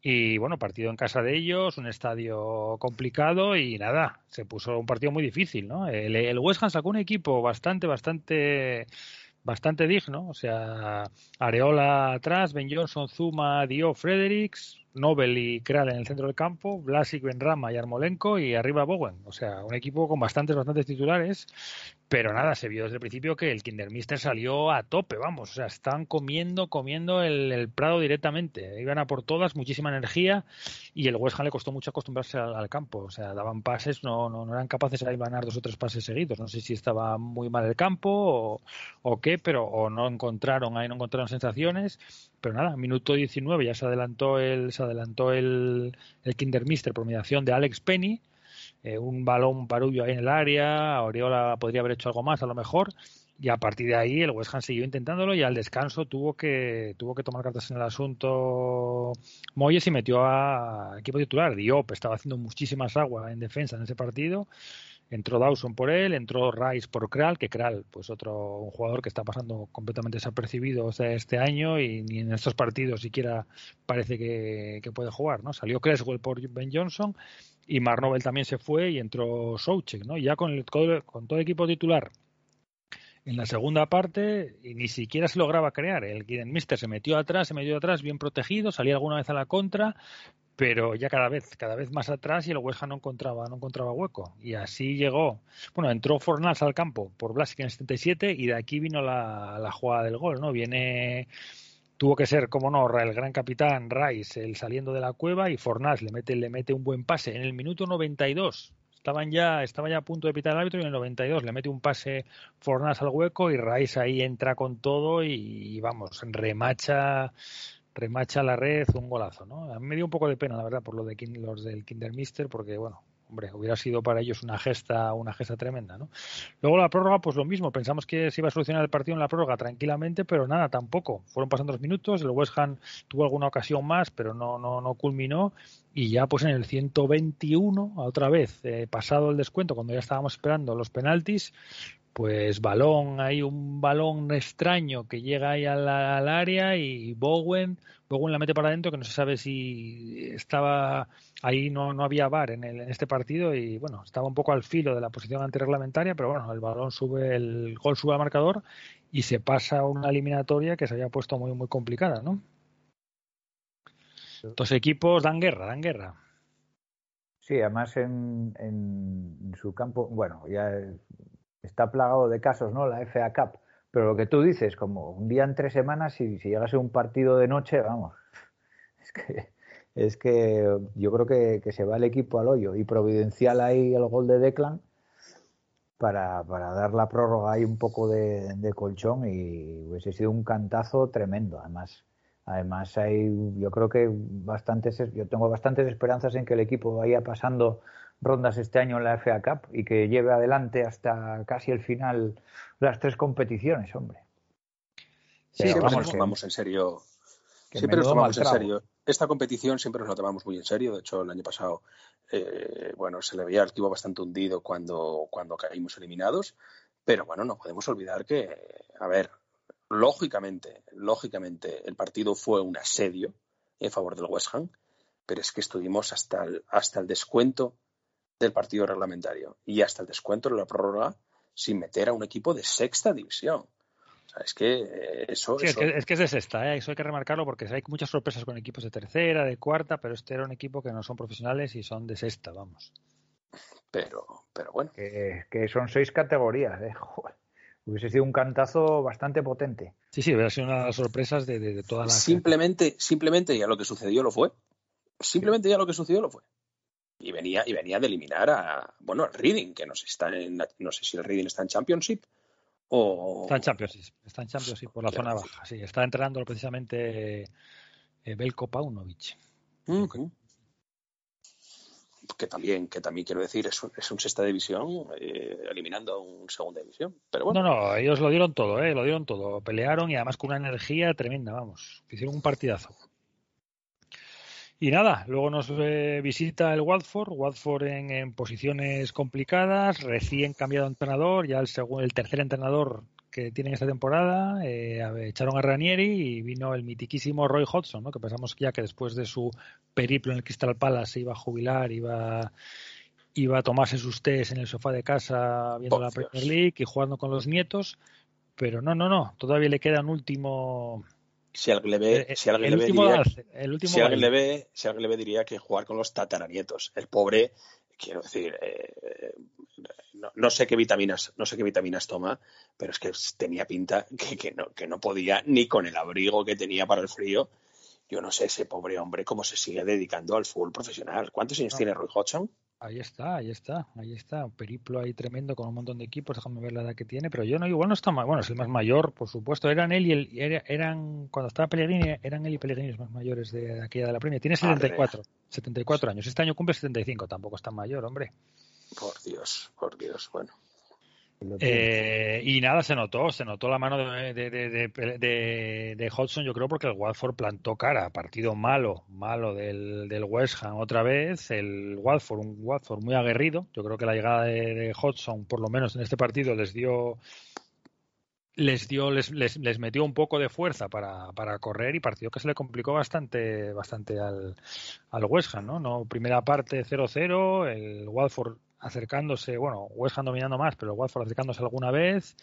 S1: y bueno, partido en casa de ellos, un estadio complicado y nada, se puso un partido muy difícil, ¿no? El, el West Ham sacó un equipo bastante, bastante bastante digno, o sea, Areola atrás, Ben Johnson, Zuma, Dio, Fredericks, Nobel y Kral en el centro del campo, Vlasic, Benrama y Armolenko y arriba Bowen, o sea, un equipo con bastantes, bastantes titulares, pero nada, se vio desde el principio que el Kindermister salió a tope, vamos, o sea, están comiendo, comiendo el, Prado directamente, iban a por todas, muchísima energía y el West Ham le costó mucho acostumbrarse al, al campo, o sea, daban pases, no, no, no eran capaces de ganar dos o tres pases seguidos, no sé si estaba muy mal el campo o, o qué, pero o no encontraron ahí no encontraron sensaciones, pero nada, minuto 19 ya se adelantó el se adelantó el, el Kindermister por mediación de Alex Penny, eh, un balón parullo ahí en el área, Oriola podría haber hecho algo más a lo mejor. Y a partir de ahí el West Ham siguió intentándolo y al descanso tuvo que tuvo que tomar cartas en el asunto Moyes y metió a equipo titular. Diop estaba haciendo muchísimas aguas en defensa en ese partido entró Dawson por él, entró Rice por Kral, que Kral, pues otro un jugador que está pasando completamente desapercibido este, este año y ni en estos partidos siquiera parece que, que puede jugar, ¿no? Salió Creswell por Ben Johnson y Marnovel también se fue y entró Soucek, ¿no? Ya con, el, con todo el equipo titular en la segunda parte y ni siquiera se lograba crear. El Mister se metió atrás, se metió atrás, bien protegido, salía alguna vez a la contra, pero ya cada vez, cada vez más atrás y el West Ham no encontraba, no encontraba hueco. Y así llegó. Bueno, entró Fornals al campo por Blasik en el 77 y de aquí vino la, la jugada del gol, ¿no? Viene tuvo que ser, como no, el gran capitán Rice, el saliendo de la cueva y Fornals le mete, le mete un buen pase en el minuto 92 estaban ya, estaba ya a punto de pitar el árbitro y en el 92 le mete un pase Fornas al hueco y Rice ahí entra con todo y, y, vamos, remacha remacha la red, un golazo, ¿no? A mí me dio un poco de pena, la verdad, por lo de los del Kindermister, porque bueno, hombre, hubiera sido para ellos una gesta, una gesta tremenda, ¿no? Luego la prórroga, pues lo mismo, pensamos que se iba a solucionar el partido en la prórroga tranquilamente, pero nada, tampoco. Fueron pasando los minutos, el West Ham tuvo alguna ocasión más, pero no, no, no culminó, y ya pues en el 121, otra vez, eh, pasado el descuento, cuando ya estábamos esperando los penaltis, pues balón, hay un balón extraño que llega ahí al, área y Bowen, Bowen la mete para adentro que no se sabe si estaba ahí no, no había VAR en, el, en este partido y bueno, estaba un poco al filo de la posición antirreglamentaria, pero bueno, el balón sube, el gol sube al marcador y se pasa a una eliminatoria que se había puesto muy muy complicada, ¿no? Los equipos dan guerra, dan guerra.
S3: Sí, además en, en su campo, bueno, ya está plagado de casos, ¿no? La FA Cup. Pero lo que tú dices, como un día en tres semanas, y si llegase un partido de noche, vamos, es que, es que yo creo que, que, se va el equipo al hoyo. Y providencial ahí el gol de Declan para, para dar la prórroga ahí un poco de, de colchón y hubiese sido un cantazo tremendo. Además, además hay, yo creo que bastantes, yo tengo bastantes esperanzas en que el equipo vaya pasando rondas este año en la FA Cup y que lleve adelante hasta casi el final las tres competiciones, hombre.
S4: Sí, Pero siempre vamos, nos tomamos en serio. Siempre nos tomamos en serio. Esta competición siempre nos la tomamos muy en serio. De hecho, el año pasado, eh, bueno, se le veía el equipo bastante hundido cuando, cuando caímos eliminados. Pero bueno, no podemos olvidar que, a ver, lógicamente, lógicamente, el partido fue un asedio en favor del West Ham, pero es que estuvimos hasta el, hasta el descuento del partido reglamentario y hasta el descuento de la prórroga sin meter a un equipo de sexta división. O sea, es que eh, eso,
S1: sí,
S4: eso...
S1: Es, que, es que es de sexta, ¿eh? eso hay que remarcarlo porque hay muchas sorpresas con equipos de tercera, de cuarta, pero este era un equipo que no son profesionales y son de sexta, vamos.
S4: Pero, pero bueno.
S3: Que, que son seis categorías, ¿eh? Joder. Hubiese sido un cantazo bastante potente.
S1: Sí, sí, hubiera sido una de las sorpresas de, de, de toda la.
S4: Simplemente, simplemente ya lo que sucedió lo fue. Simplemente ya lo que sucedió lo fue y venía y venía de eliminar a bueno al Reading que no sé está en no sé si el Reading está en Championship o
S1: está en Championship está en Championship por la zona baja sí está entrenando precisamente eh, Belko Paunovic
S4: uh -huh. que también, que también quiero decir, es un, es un sexta división eh, eliminando a un segunda división. Pero bueno.
S1: No, no, ellos lo dieron todo, ¿eh? lo dieron todo. Pelearon y además con una energía tremenda, vamos. Hicieron un partidazo. Y nada, luego nos eh, visita el Watford, Watford en, en, posiciones complicadas, recién cambiado de entrenador, ya el, segundo, el tercer entrenador que tienen esta temporada, eh, echaron a Ranieri y vino el mitiquísimo Roy Hodgson, ¿no? que pensamos ya que después de su periplo en el Crystal Palace se iba a jubilar, iba, iba a tomarse sus tés en el sofá de casa viendo la. Premier League y jugando con los nietos, pero no, no, no, todavía le queda un último...
S4: Si alguien le ve, si alguien
S1: el
S4: le ve, diría,
S1: alce, el último
S4: si alguien le
S1: baile.
S4: ve, si alguien le ve diría que jugar con los tataranietos. El pobre, quiero decir, eh, no, no sé qué vitaminas, no sé qué vitaminas toma, pero es que tenía pinta que, que no, que no podía ni con el abrigo que tenía para el frío. Yo no sé ese pobre hombre cómo se sigue dedicando al fútbol profesional. ¿Cuántos años
S1: No.
S4: tiene Roy Hodgson?
S1: Ahí está, ahí está, ahí está. Un periplo ahí tremendo con un montón de equipos. Déjame ver la edad que tiene. Pero yo no, igual no está mal. Bueno, es el más mayor, por supuesto. Eran él y el, era- eran, cuando estaba Pellegrini, eran él y Pellegrini los más mayores de, aquella de la Premier. Tiene 74, 74 años. Este año cumple 75. Tampoco es tan mayor, hombre.
S4: Por Dios, por Dios. Bueno.
S1: Eh, y nada, se notó, se notó la mano de, de, de, Hodgson, yo creo, porque el Watford plantó cara. Partido malo, malo del, del West Ham otra vez. El Watford, un Watford muy aguerrido. Yo creo que la llegada de, de Hodgson, por lo menos en este partido, les dio. Les dio, les, les, les metió un poco de fuerza para, para correr y partido que se le complicó bastante, bastante al, al West Ham, ¿no? no primera parte 0-0, el Watford acercándose, bueno, West Ham dominando más, pero Watford acercándose alguna vez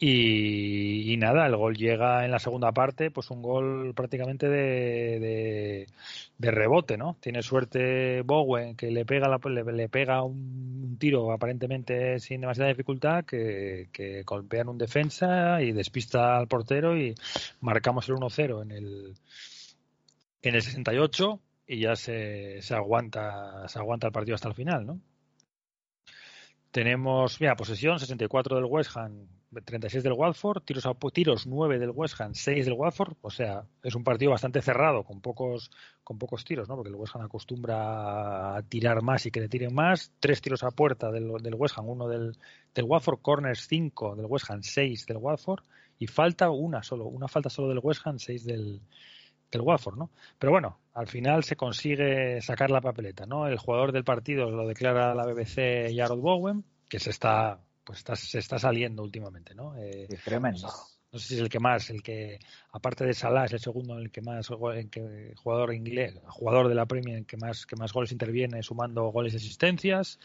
S1: y, y nada, el gol llega en la segunda parte, pues un gol prácticamente de, de, rebote, ¿no? Tiene suerte Bowen que le pega la- le, le pega un, un tiro aparentemente sin demasiada dificultad que, que golpean un defensa y despista al portero y marcamos el 1-0 en el en el 68 y ya se, se aguanta se aguanta el partido hasta el final, ¿no? Tenemos, mira, posesión 64 del West Ham, 36 del Watford, tiros a tiros 9 del West Ham, 6 del Watford, o sea, es un partido bastante cerrado con pocos con pocos tiros, ¿no? Porque el West Ham acostumbra a tirar más y que le tiren más, tres tiros a puerta del, del West Ham, uno del, del Watford, corners 5 del West Ham, 6 del Watford y falta una solo, una falta solo del West Ham, 6 del del Watford, ¿no? Pero bueno, al final se consigue sacar la papeleta, ¿no? El jugador del partido lo declara la BBC Jarrod Bowen, que se está, pues está, se está saliendo últimamente, ¿no? Eh,
S3: tremendo.
S1: no sé si es el que más, el que, aparte de Salah, es el segundo en el que más go- en que jugador inglés, jugador de la Premier en que más, que más goles interviene, sumando goles y asistencias.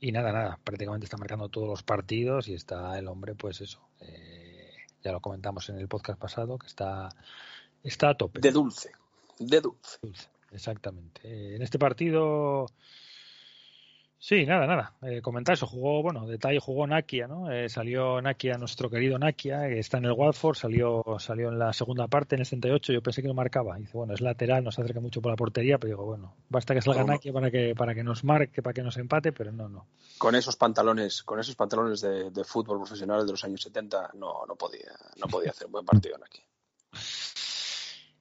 S1: Y nada, nada, prácticamente está marcando todos los partidos y está el hombre, pues eso. eh, ya lo comentamos en el podcast pasado, que está, está a tope.
S4: de dulce, de dulce.
S1: Dulce, exactamente. Eh, en este partido, sí, nada, nada. Eh, comentar eso, jugó, bueno, detalle, jugó Nakia, ¿no? Eh, salió Nakia, nuestro querido Nakia, que está en el Watford, salió, salió en la segunda parte, en el 68, yo pensé que no marcaba. Dice, bueno, es lateral, no se acerca mucho por la portería, pero digo, bueno, basta que salga. Nakia para que, para que nos marque, para que nos empate, pero no, no.
S4: Con esos pantalones, con esos pantalones de, de fútbol profesional de los años 70, no, no podía, no podía hacer un buen partido aquí.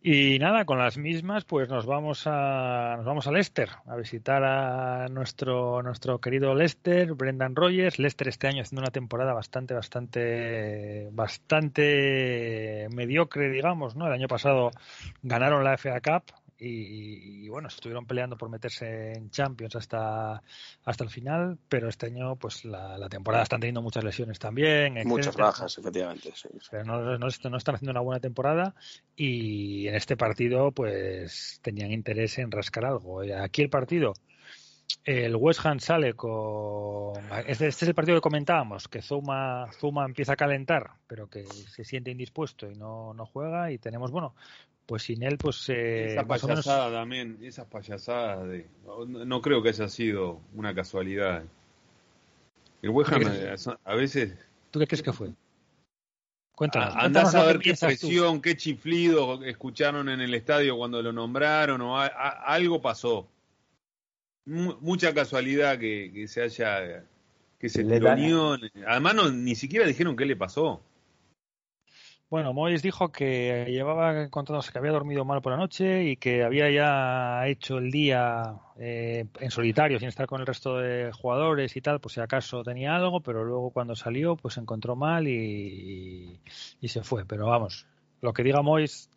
S1: Y nada, con las mismas, pues nos vamos a nos vamos a Leicester a visitar a nuestro nuestro querido Leicester, Brendan Rogers. Leicester este año haciendo una temporada bastante bastante bastante mediocre, digamos, ¿no? El año pasado ganaron la FA Cup y, y, bueno, estuvieron peleando por meterse en Champions hasta hasta el final, pero este año pues la, la temporada están teniendo muchas lesiones también,
S4: Muchas bajas, efectivamente. sí, sí.
S1: Pero no, no, no están haciendo una buena temporada y en este partido pues tenían interés en rascar algo. Y Aquí el partido, el West Ham sale con... Este, este es el partido que comentábamos, que Zuma, Zuma empieza a calentar, pero que se siente indispuesto y no, no juega y tenemos, bueno, pues sin él pues eh,
S2: Esa
S1: menos...
S2: también, esas payasadas de. No, no creo que haya sido una casualidad. El West Ham
S1: ¿Qué
S2: eh, a veces
S1: ¿Tú qué crees que fue? Cuéntanos.
S2: andás a ver qué presión, qué chiflido escucharon en el estadio cuando lo nombraron o a- a- algo pasó. Mu- mucha casualidad que, que se haya que se tironeó. Además no, ni siquiera dijeron qué le pasó.
S1: Bueno, Moyes dijo que llevaba contándose que había dormido mal por la noche y que había ya hecho el día eh, en solitario, sin estar con el resto de jugadores y tal, por si acaso tenía algo, pero luego cuando salió, pues se encontró mal y, y se fue. Pero vamos, lo que diga Moyes,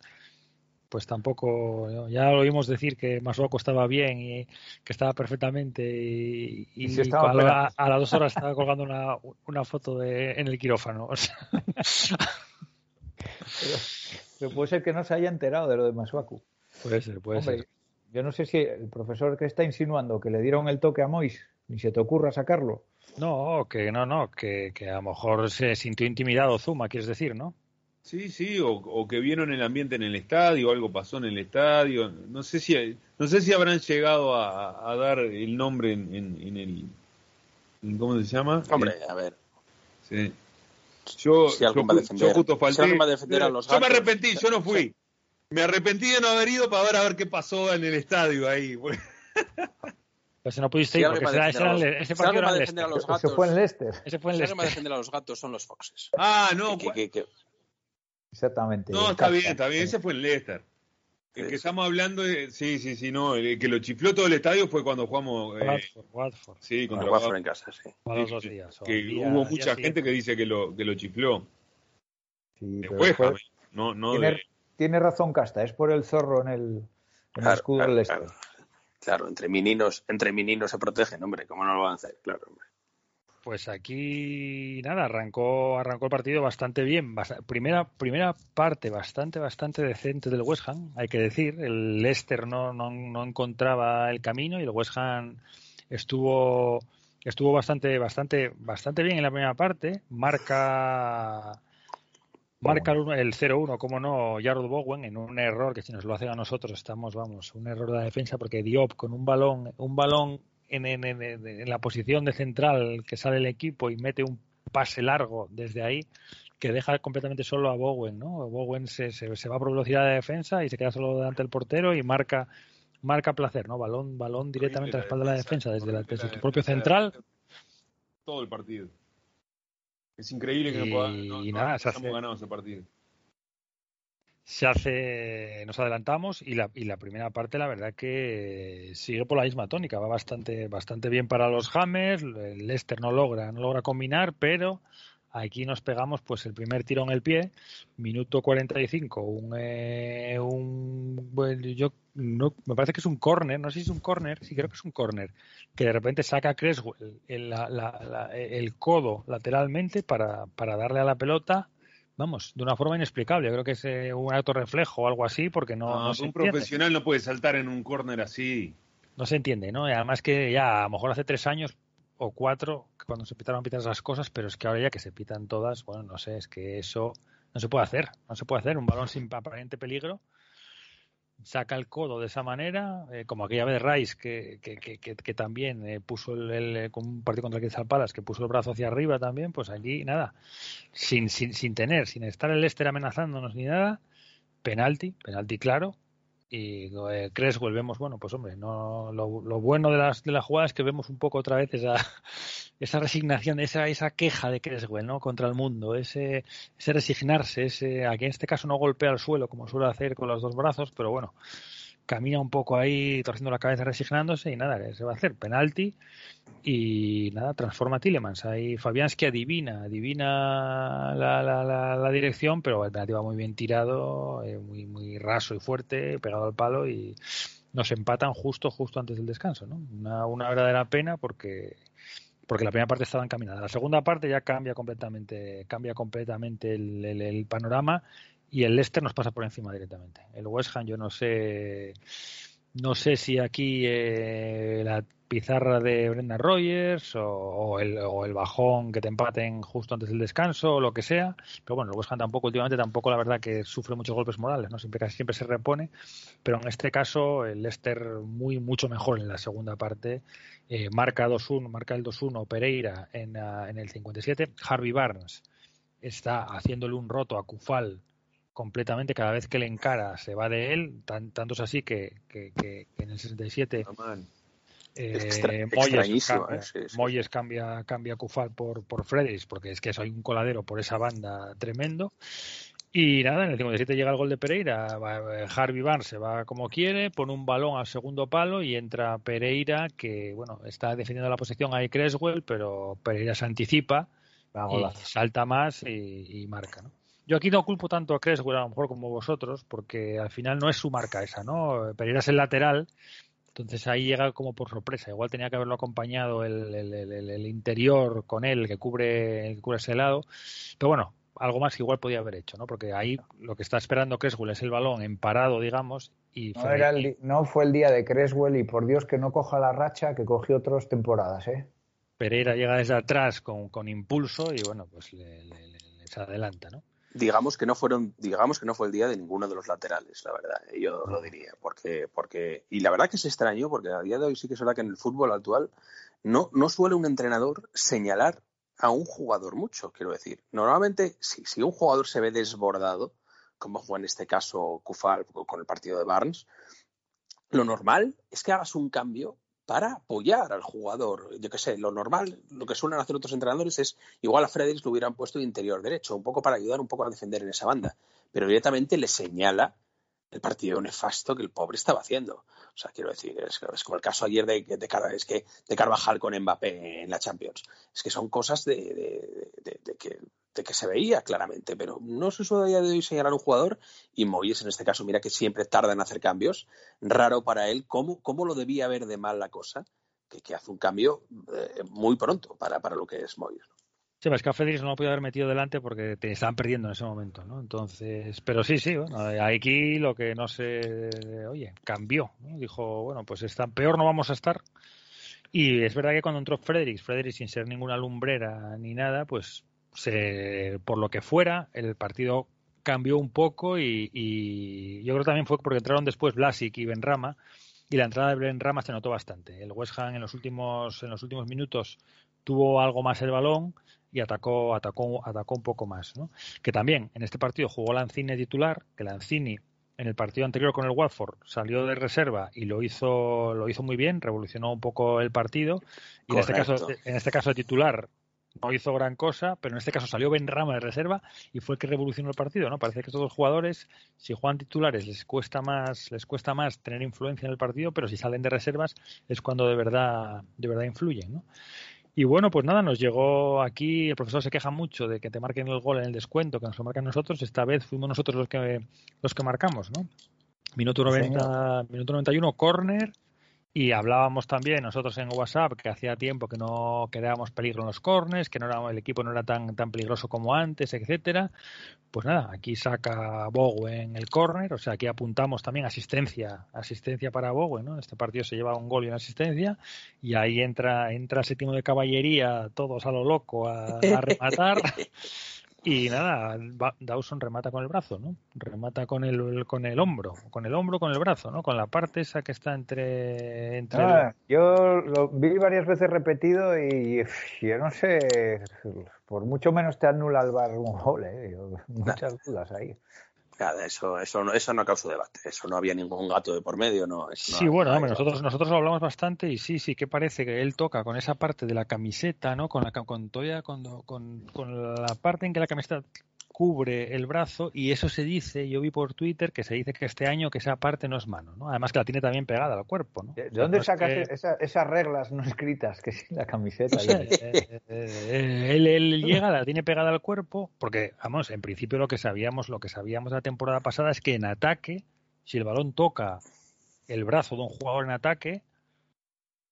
S1: pues tampoco, ya lo oímos decir que Masuaku estaba bien y que estaba perfectamente y, y
S3: Y se estaba
S1: a, la- a las dos horas estaba colgando una, una foto de, en el quirófano. O sea,
S3: Pero, pero puede ser que no se haya enterado de lo de Masuaku.
S1: puede ser, puede
S3: Hombre,
S1: ser.
S3: yo no sé si el profesor que está insinuando que le dieron el toque a Mois, ni se te ocurra sacarlo.
S1: No, que no, no, que, que a lo mejor se sintió intimidado Zuma, quieres decir, ¿no?
S2: Sí, sí, o, o que vieron el ambiente en el estadio, algo pasó en el estadio. No sé si, no sé si habrán llegado a, a dar el nombre en, en- en el. en ¿Cómo se llama?
S4: Hombre,
S2: Eh,
S4: a ver.
S2: sí. Yo,
S4: Si alguien
S2: yo
S4: va a defender-
S2: yo justo
S4: si
S2: falté.
S4: alguien va a defender a los
S2: yo me arrepentí, yo no fui. Me arrepentí de no haber ido para ver a ver qué pasó en el estadio ahí.
S1: Pues no pudiste
S4: Si
S1: ir, porque ese,
S4: a
S1: era
S4: los-
S1: el- ese
S4: si
S1: partido era el
S4: defender a
S1: Leicester.
S4: los
S3: Eso
S4: gatos.
S3: fue en Leicester.
S1: Ese fue el
S4: Si a
S1: Leicester.
S4: defender a los gatos son los Foxes.
S2: Ah, no,
S4: Que- que- que-
S3: Exactamente.
S2: no,
S3: el
S2: está bien, está bien. Ese fue en Leicester. El que estamos hablando, de- sí, sí, sí, no. El que lo chifló todo el estadio fue cuando jugamos. eh,
S1: Watford, Watford.
S2: sí, contra
S4: Bueno, Watford
S2: Watford.
S4: en casa, sí.
S2: Sí,
S1: días.
S2: que
S1: día-
S2: hubo
S1: día
S2: mucha gente
S1: siguiente.
S2: que dice que lo que lo chifló
S3: Sí,
S2: de West no no
S3: tiene,
S2: de
S3: tiene razón Casta, es por el zorro en el, en el
S4: Claro,
S3: escudo
S4: claro,
S3: del Leicester.
S4: claro. Claro, entre mininos, entre mininos se protegen, hombre, ¿cómo no lo van a hacer? Claro, hombre.
S1: Pues aquí nada, arrancó, arrancó el partido bastante bien. Bast- primera, primera parte bastante, bastante decente del West Ham, hay que decir. El Leicester no, no, no encontraba el camino y el West Ham estuvo, estuvo bastante, bastante, bastante bien en la primera parte. Marca Marca el 0-1, como no, Jarrod Bowen en un error que si nos lo hacen a nosotros estamos, vamos, un error de la defensa porque Diop con un balón, un balón en, en- en- en la posición de central que sale el equipo y mete un pase largo desde ahí que deja completamente solo a Bowen, ¿no? Bowen se, se, se va por velocidad de defensa y se queda solo delante del portero y marca marca placer, ¿no? Balón balón directamente a la espalda de la defensa desde, la- desde tu propio central
S2: todo el partido. Es increíble que no,
S1: Y
S2: pueda- no, no-
S1: nada, se hace-
S2: ganado ese partido.
S1: Se hace, nos adelantamos y la, y la primera parte la verdad que sigue por la misma tónica, va bastante, bastante bien para los Hammers, el Leicester no logra, no logra combinar, pero aquí nos pegamos pues el primer tiro en el pie, minuto 45, un, eh, un bueno, yo no, me parece que es un córner, no sé si es un córner, sí creo que es un córner, que de repente saca Creswell el, la- la- la- el codo lateralmente para darle a la pelota vamos, de una forma inexplicable. Creo que es eh, un acto reflejo o algo así, porque no,
S2: No,
S1: no se
S2: un
S1: entiende.
S2: profesional no puede saltar en un córner así.
S1: No se entiende, ¿no? Y además que ya a lo mejor hace tres años o cuatro cuando se empezaron a pitar esas cosas, pero es que ahora ya que se pitan todas, bueno, no sé, es que eso no se puede hacer, no se puede hacer. Un balón sin aparente peligro saca el codo de esa manera, eh, como aquella vez Rice que, que, que, que- también eh, puso el, con un partido contra el Crystal que puso el brazo hacia arriba también, pues aquí nada, sin, sin, sin tener, sin estar el Leicester amenazándonos ni nada, penalti, penalti claro, y eh, Creswell vemos, bueno, pues hombre, no lo, lo bueno de las de la jugada es que vemos un poco otra vez esa esa resignación, esa esa queja de Creswell, ¿no? contra el mundo, ese ese resignarse, ese aquí en este caso no golpea al suelo como suele hacer con los dos brazos, pero bueno, camina un poco ahí torciendo la cabeza resignándose y nada, se va a hacer penalti y nada, transforma a Tillemans. Ahí Fabianski adivina, adivina la, la, la, la dirección, pero el penalti va muy bien tirado, eh, muy, muy raso y fuerte, pegado al palo y nos empatan justo, justo antes del descanso, ¿no? Una, una verdadera pena porque porque la primera parte estaba encaminada. La segunda parte ya cambia completamente, cambia completamente el- el panorama y el Leicester nos pasa por encima directamente. El West Ham, yo no sé, no sé si aquí eh, la pizarra de Brenda Rogers o, el, bajón que te empaten justo antes del descanso o lo que sea. Pero bueno, el West Ham tampoco, últimamente tampoco la verdad que sufre muchos golpes morales, ¿no? Siempre, casi siempre se repone. Pero en este caso, el Leicester muy, mucho mejor en la segunda parte. Eh, marca 2-1, marca el 2-1 Pereira en, en el 57. Harvey Barnes está haciéndole un roto a Kufal completamente cada vez que le encara se va de él tan, tanto es así que, que- que- que en el 67
S2: Está mal.
S1: eh,
S4: Extra-
S1: Moyes,
S4: extrañísimo,
S1: cambia,
S4: eh, sí, sí.
S1: Moyes cambia, cambia Kufal por, por Fredericks porque es que hay un coladero por esa banda tremendo Y nada, en el 57 llega el gol de Pereira. va- Harvey Barnes se va como quiere, pone un balón al segundo palo y entra Pereira, que bueno, está defendiendo la posición ahí Creswell, pero Pereira se anticipa
S3: Va,
S1: y salta más y, y marca, ¿no? Yo aquí no culpo tanto a Creswell, a lo mejor como vosotros, porque al final no es su marca esa, ¿no? Pereira es el lateral, entonces ahí llega como por sorpresa. Igual tenía que haberlo acompañado el, el- el- el- el interior con él, que cubre, que cubre ese lado. Pero bueno, algo más que igual podía haber hecho, ¿no? Porque ahí lo que está esperando Creswell es el balón en parado, digamos, y
S3: No, era el no fue el día de Creswell y por Dios que no coja la racha que cogió otras temporadas, ¿eh?
S1: Pereira llega desde atrás con, con impulso y bueno, pues le, le- le- les adelanta, ¿no?
S4: Digamos que no fueron digamos que no fue el día de ninguno de los laterales la verdad eh, yo lo diría porque porque y la verdad que es extraño porque a día de hoy sí que es verdad que en el fútbol actual no no suele un entrenador señalar a un jugador mucho quiero decir. Normalmente si, si un jugador se ve desbordado como fue en este caso Kufal con el partido de Barnes lo normal es que hagas un cambio para apoyar al jugador. Yo qué sé, lo normal, lo que suelen hacer otros entrenadores es, igual a Fredericks lo hubieran puesto de interior derecho, un poco para ayudar un poco a defender en esa banda, pero directamente le señala el partido nefasto que el pobre estaba haciendo. O sea, quiero decir, es, es como el caso ayer de, de, Car- es que, de Carvajal con Mbappé en la Champions. Es que son cosas de, de- de- de que, de que se veía claramente, pero no se suele a día de hoy señalar un jugador y Moyes en este caso, mira que siempre tarda en hacer cambios. Raro para él, ¿cómo, cómo lo debía ver de mal la cosa? Que, que hace un cambio eh, muy pronto para, para lo que es Moyes. ¿no?
S1: Sí, pero es que a Félix no lo podía haber metido delante porque te estaban perdiendo en ese momento, ¿no? Entonces, pero sí, sí, bueno, aquí lo que no se, oye, cambió, ¿no? Dijo, bueno, pues está peor no vamos a estar. Y es verdad que cuando entró Fredericks, Fredericks sin ser ninguna lumbrera ni nada, pues se, por lo que fuera, el partido cambió un poco y, y yo creo también fue porque entraron después Blasic y Benrama y la entrada de Benrama se notó bastante. El West Ham en los últimos en los últimos minutos tuvo algo más el balón y atacó atacó atacó un poco más, ¿no? Que también en este partido jugó Lanzini titular, que Lanzini en el partido anterior con el Watford salió de reserva y lo hizo lo hizo muy bien, revolucionó un poco el partido y en este caso en este caso de titular no hizo gran cosa, pero en este caso salió Ben Rama de reserva y fue el que revolucionó el partido, ¿no? Parece que estos dos jugadores, si juegan titulares, les cuesta más, les cuesta más tener influencia en el partido, pero si salen de reservas es cuando de verdad, de verdad influyen, ¿no? Y bueno, pues nada, nos llegó aquí, el profesor se queja mucho de que te marquen el gol en el descuento, que nos lo marcan nosotros, esta vez fuimos nosotros los que los que marcamos, ¿no? Minuto 90, minuto 91, córner, y hablábamos también nosotros en WhatsApp que hacía tiempo que no quedábamos peligro en los corners, que no era, el equipo no era tan, tan peligroso como antes, etcétera. Pues nada, aquí saca Bowen el córner, o sea, aquí apuntamos también asistencia, asistencia para Bowen, ¿no? Este partido se lleva un gol y una asistencia, y ahí entra, entra séptimo de caballería, todos a lo loco a, a rematar. Y nada, Dawson remata con el brazo, ¿no? Remata con el, con el hombro, con el hombro, con el brazo, ¿no? Con la parte esa que está entre, entre el-
S3: yo lo vi varias veces repetido y yo no sé, por mucho menos te anula el bar un gol, ¿eh? Yo- muchas dudas ahí.
S4: Nada, eso, eso, no, eso no causó debate. Eso no había ningún gato de por medio. No, eso
S1: Sí,
S4: no-
S1: bueno,
S4: no
S1: hombre, nosotros, nosotros lo hablamos bastante y sí, sí que parece que él toca con esa parte de la camiseta, ¿no? Con la con, con, con la parte en que la camiseta cubre el brazo y eso se dice, yo vi por Twitter que se dice que este año que esa parte no es mano, ¿no? Además que la tiene también pegada al cuerpo, ¿no?
S3: ¿De dónde
S1: no es
S3: sacas
S1: que-
S3: esa- esas reglas no escritas que sin la camiseta?
S1: Eh, eh, él, él llega, la tiene pegada al cuerpo, porque, vamos, en principio lo que sabíamos, lo que sabíamos la temporada pasada es que en ataque, si el balón toca el brazo de un jugador en ataque,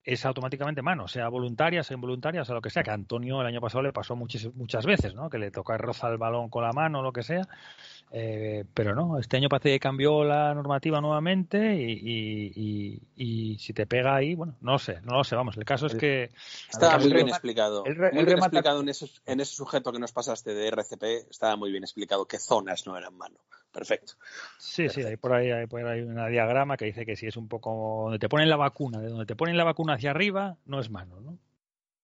S1: es automáticamente mano, sea voluntaria, sea involuntaria, o sea lo que sea, que a Antonio el año pasado le pasó muchas, muchas veces, ¿no? Que le toca roza el balón con la mano o lo que sea, eh, pero no, este año parece que cambió la normativa nuevamente y, y- y- y si te pega ahí, bueno, no lo sé, no lo sé, vamos, el caso es que
S4: Estaba muy bien
S3: remata-
S4: explicado. muy bien explicado en ese, en ese sujeto que nos pasaste de RCP. Estaba muy bien explicado qué zonas no eran mano. Perfecto.
S1: Sí, sí, hay por ahí, hay por ahí una diagrama que dice que si es un poco donde te ponen la vacuna, de donde te ponen la vacuna hacia arriba, no es mano, ¿no?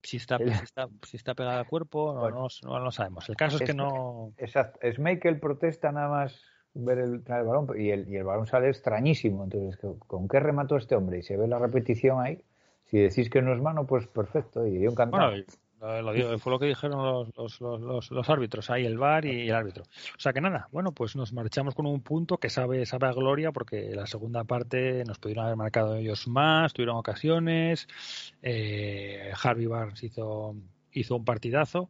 S1: Si está,
S3: El-
S1: si está, si está pegada al cuerpo, no,
S3: Bueno.
S1: no, no lo sabemos. El caso es que
S3: Es-
S1: no.
S3: Exacto. Schmeichel protesta nada más ver el, traer el balón y el, y el balón sale extrañísimo. Entonces, ¿con qué remató este hombre? Y se ve la repetición ahí. Si decís que no es mano, pues perfecto. Y yo encantado.
S1: Bueno, lo digo, fue lo que dijeron los, los, los, los, árbitros, ahí el VAR y el árbitro. O sea que nada, bueno, pues nos marchamos con un punto que sabe, sabe a gloria porque la segunda parte nos pudieron haber marcado ellos más, tuvieron ocasiones, eh, Harvey Barnes hizo, hizo un partidazo.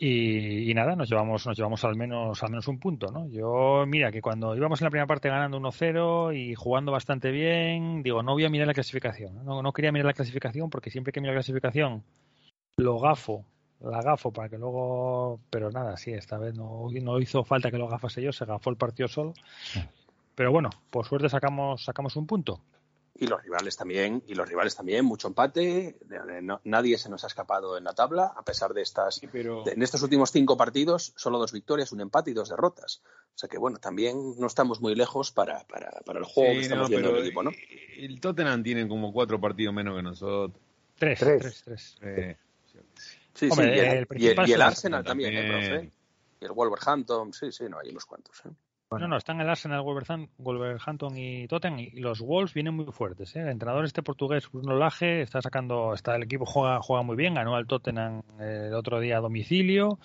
S1: Y, nada, nos llevamos, nos llevamos al menos, al menos un punto, ¿no? Yo, mira, que cuando íbamos en la primera parte ganando 1-0 y jugando bastante bien, digo, no voy a mirar la clasificación. No, no quería mirar la clasificación porque siempre que miro la clasificación lo gafo, la gafo para que luego, pero nada, sí, esta vez no, no hizo falta que lo gafase yo, se gafó el partido solo. Pero bueno, por suerte sacamos, sacamos un punto.
S4: Y los rivales también, y los rivales también, mucho empate. No, nadie se nos ha escapado en la tabla, a pesar de estas.
S2: Sí, pero...
S4: de, en estos últimos cinco partidos, solo dos victorias, un empate y dos derrotas. O sea que bueno, también no estamos muy lejos para, para, para el juego
S2: Sí,
S4: que estamos
S2: no,
S4: viendo del equipo, ¿no?
S2: El Tottenham tiene como cuatro partidos menos que nosotros.
S1: Tres,
S3: Tres.
S1: tres, tres.
S2: Eh,
S4: Sí,
S1: Hombre,
S4: sí, y el,
S1: el
S4: y el-
S1: principal
S4: y el
S1: es el
S4: Arsenal también, ¿eh, profe? Y el Wolverhampton, sí, sí, no, hay unos cuantos. ¿eh?
S1: No, no, están el Arsenal, Wolverham- Wolverhampton y Tottenham y los Wolves vienen muy fuertes. ¿eh? El entrenador este portugués, Bruno Lage, está sacando, está el equipo juega, juega muy bien, ganó al Tottenham eh, el otro día a domicilio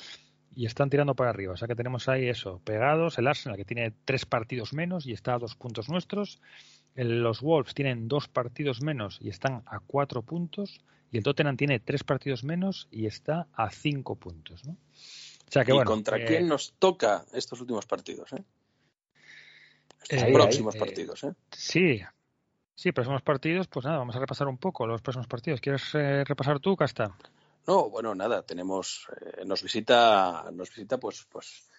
S1: y están tirando para arriba. O sea que tenemos ahí eso, pegados. El Arsenal que tiene tres partidos menos y está a dos puntos nuestros. El- los Wolves tienen dos partidos menos y están a cuatro puntos. Y el Tottenham tiene tres partidos menos y está a cinco puntos. ¿no? O sea que
S4: ¿Y
S1: bueno.
S4: contra
S1: eh,
S4: quién nos toca estos últimos partidos? ¿eh? Estos
S1: Eh,
S4: próximos
S1: eh,
S4: partidos, ¿eh?
S1: Sí, sí, próximos partidos, pues nada, vamos a repasar un poco los próximos partidos. ¿Quieres repasar tú, Casta?
S4: No, bueno, nada, tenemos, eh, nos visita, nos visita pues, pues,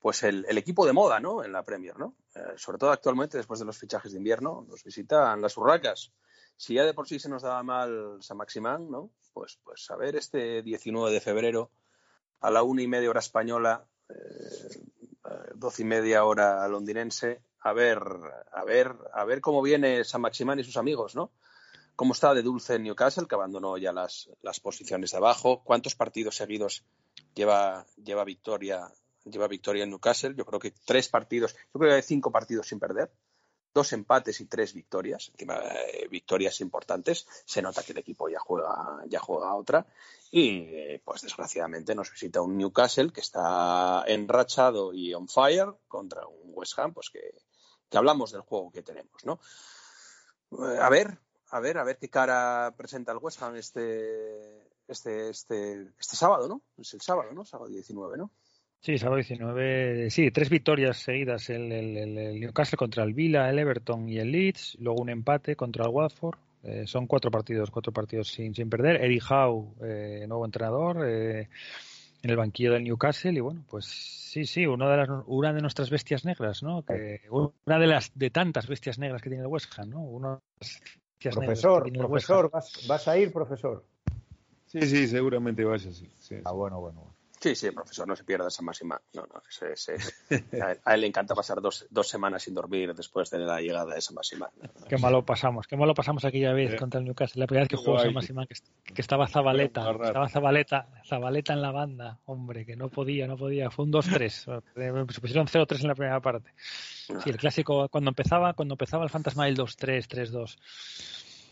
S4: pues el, el equipo de moda, ¿no? En la Premier, ¿no? Eh, sobre todo actualmente, después de los fichajes de invierno, nos visitan las urracas. Si ya de por sí se nos daba mal San Maximán, ¿no? Pues, pues a ver este 19 de febrero a la una y media hora española, eh, doce y media hora londinense, a ver, a ver, a ver cómo viene San Maximán y sus amigos, ¿no? cómo está de dulce Newcastle, que abandonó ya las, las posiciones de abajo, cuántos partidos seguidos lleva, lleva victoria, lleva victoria en Newcastle, yo creo que tres partidos, yo creo que hay cinco partidos sin perder, dos empates y tres victorias, eh, victorias importantes, se nota que el equipo ya juega, ya juega otra, y eh, pues desgraciadamente nos visita un Newcastle que está enrachado y on fire contra un West Ham, pues que, que hablamos del juego que tenemos, ¿no? Eh, A ver, a ver, a ver qué cara presenta el West Ham este, este, este, este sábado, ¿no? Es el sábado, ¿no? Sábado 19, ¿no?
S1: Sí, sábado 19, sí, tres victorias seguidas el, el, el- el Newcastle contra el Villa, el Everton y el Leeds, luego un empate contra el Watford. Eh, son cuatro partidos, cuatro partidos sin, sin perder. Eddie Howe, eh, nuevo entrenador, eh, en el banquillo del Newcastle y bueno, pues sí, sí, una de las, una de nuestras bestias negras, ¿no? Que una de las de tantas bestias negras que tiene el West Ham, ¿no? Una de las bestias
S3: Profesor,
S1: tiene el West Ham.
S3: profesor, ¿vas, vas a ir, profesor?
S2: sí, sí, seguramente vaya así. sí,
S3: Ah,
S2: sí.
S3: bueno, bueno. bueno.
S4: Sí, sí, profesor, no se pierda esa máxima. No, no, ese- a, él, a él le encanta pasar dos, dos semanas sin dormir después de la llegada de esa máxima.
S1: Qué malo pasamos, qué malo pasamos aquella vez
S2: Eh,
S1: contra el Newcastle. La primera vez que jugó. San Maximán, que, que estaba Zabaleta, estaba Zabaleta, Zabaleta en la banda, hombre, que no podía, no podía. Fue un 2-3. Eh, Se pusieron 0-3 en la primera parte. Sí, el clásico, cuando empezaba, cuando empezaba el fantasma del 2-3, 3-2.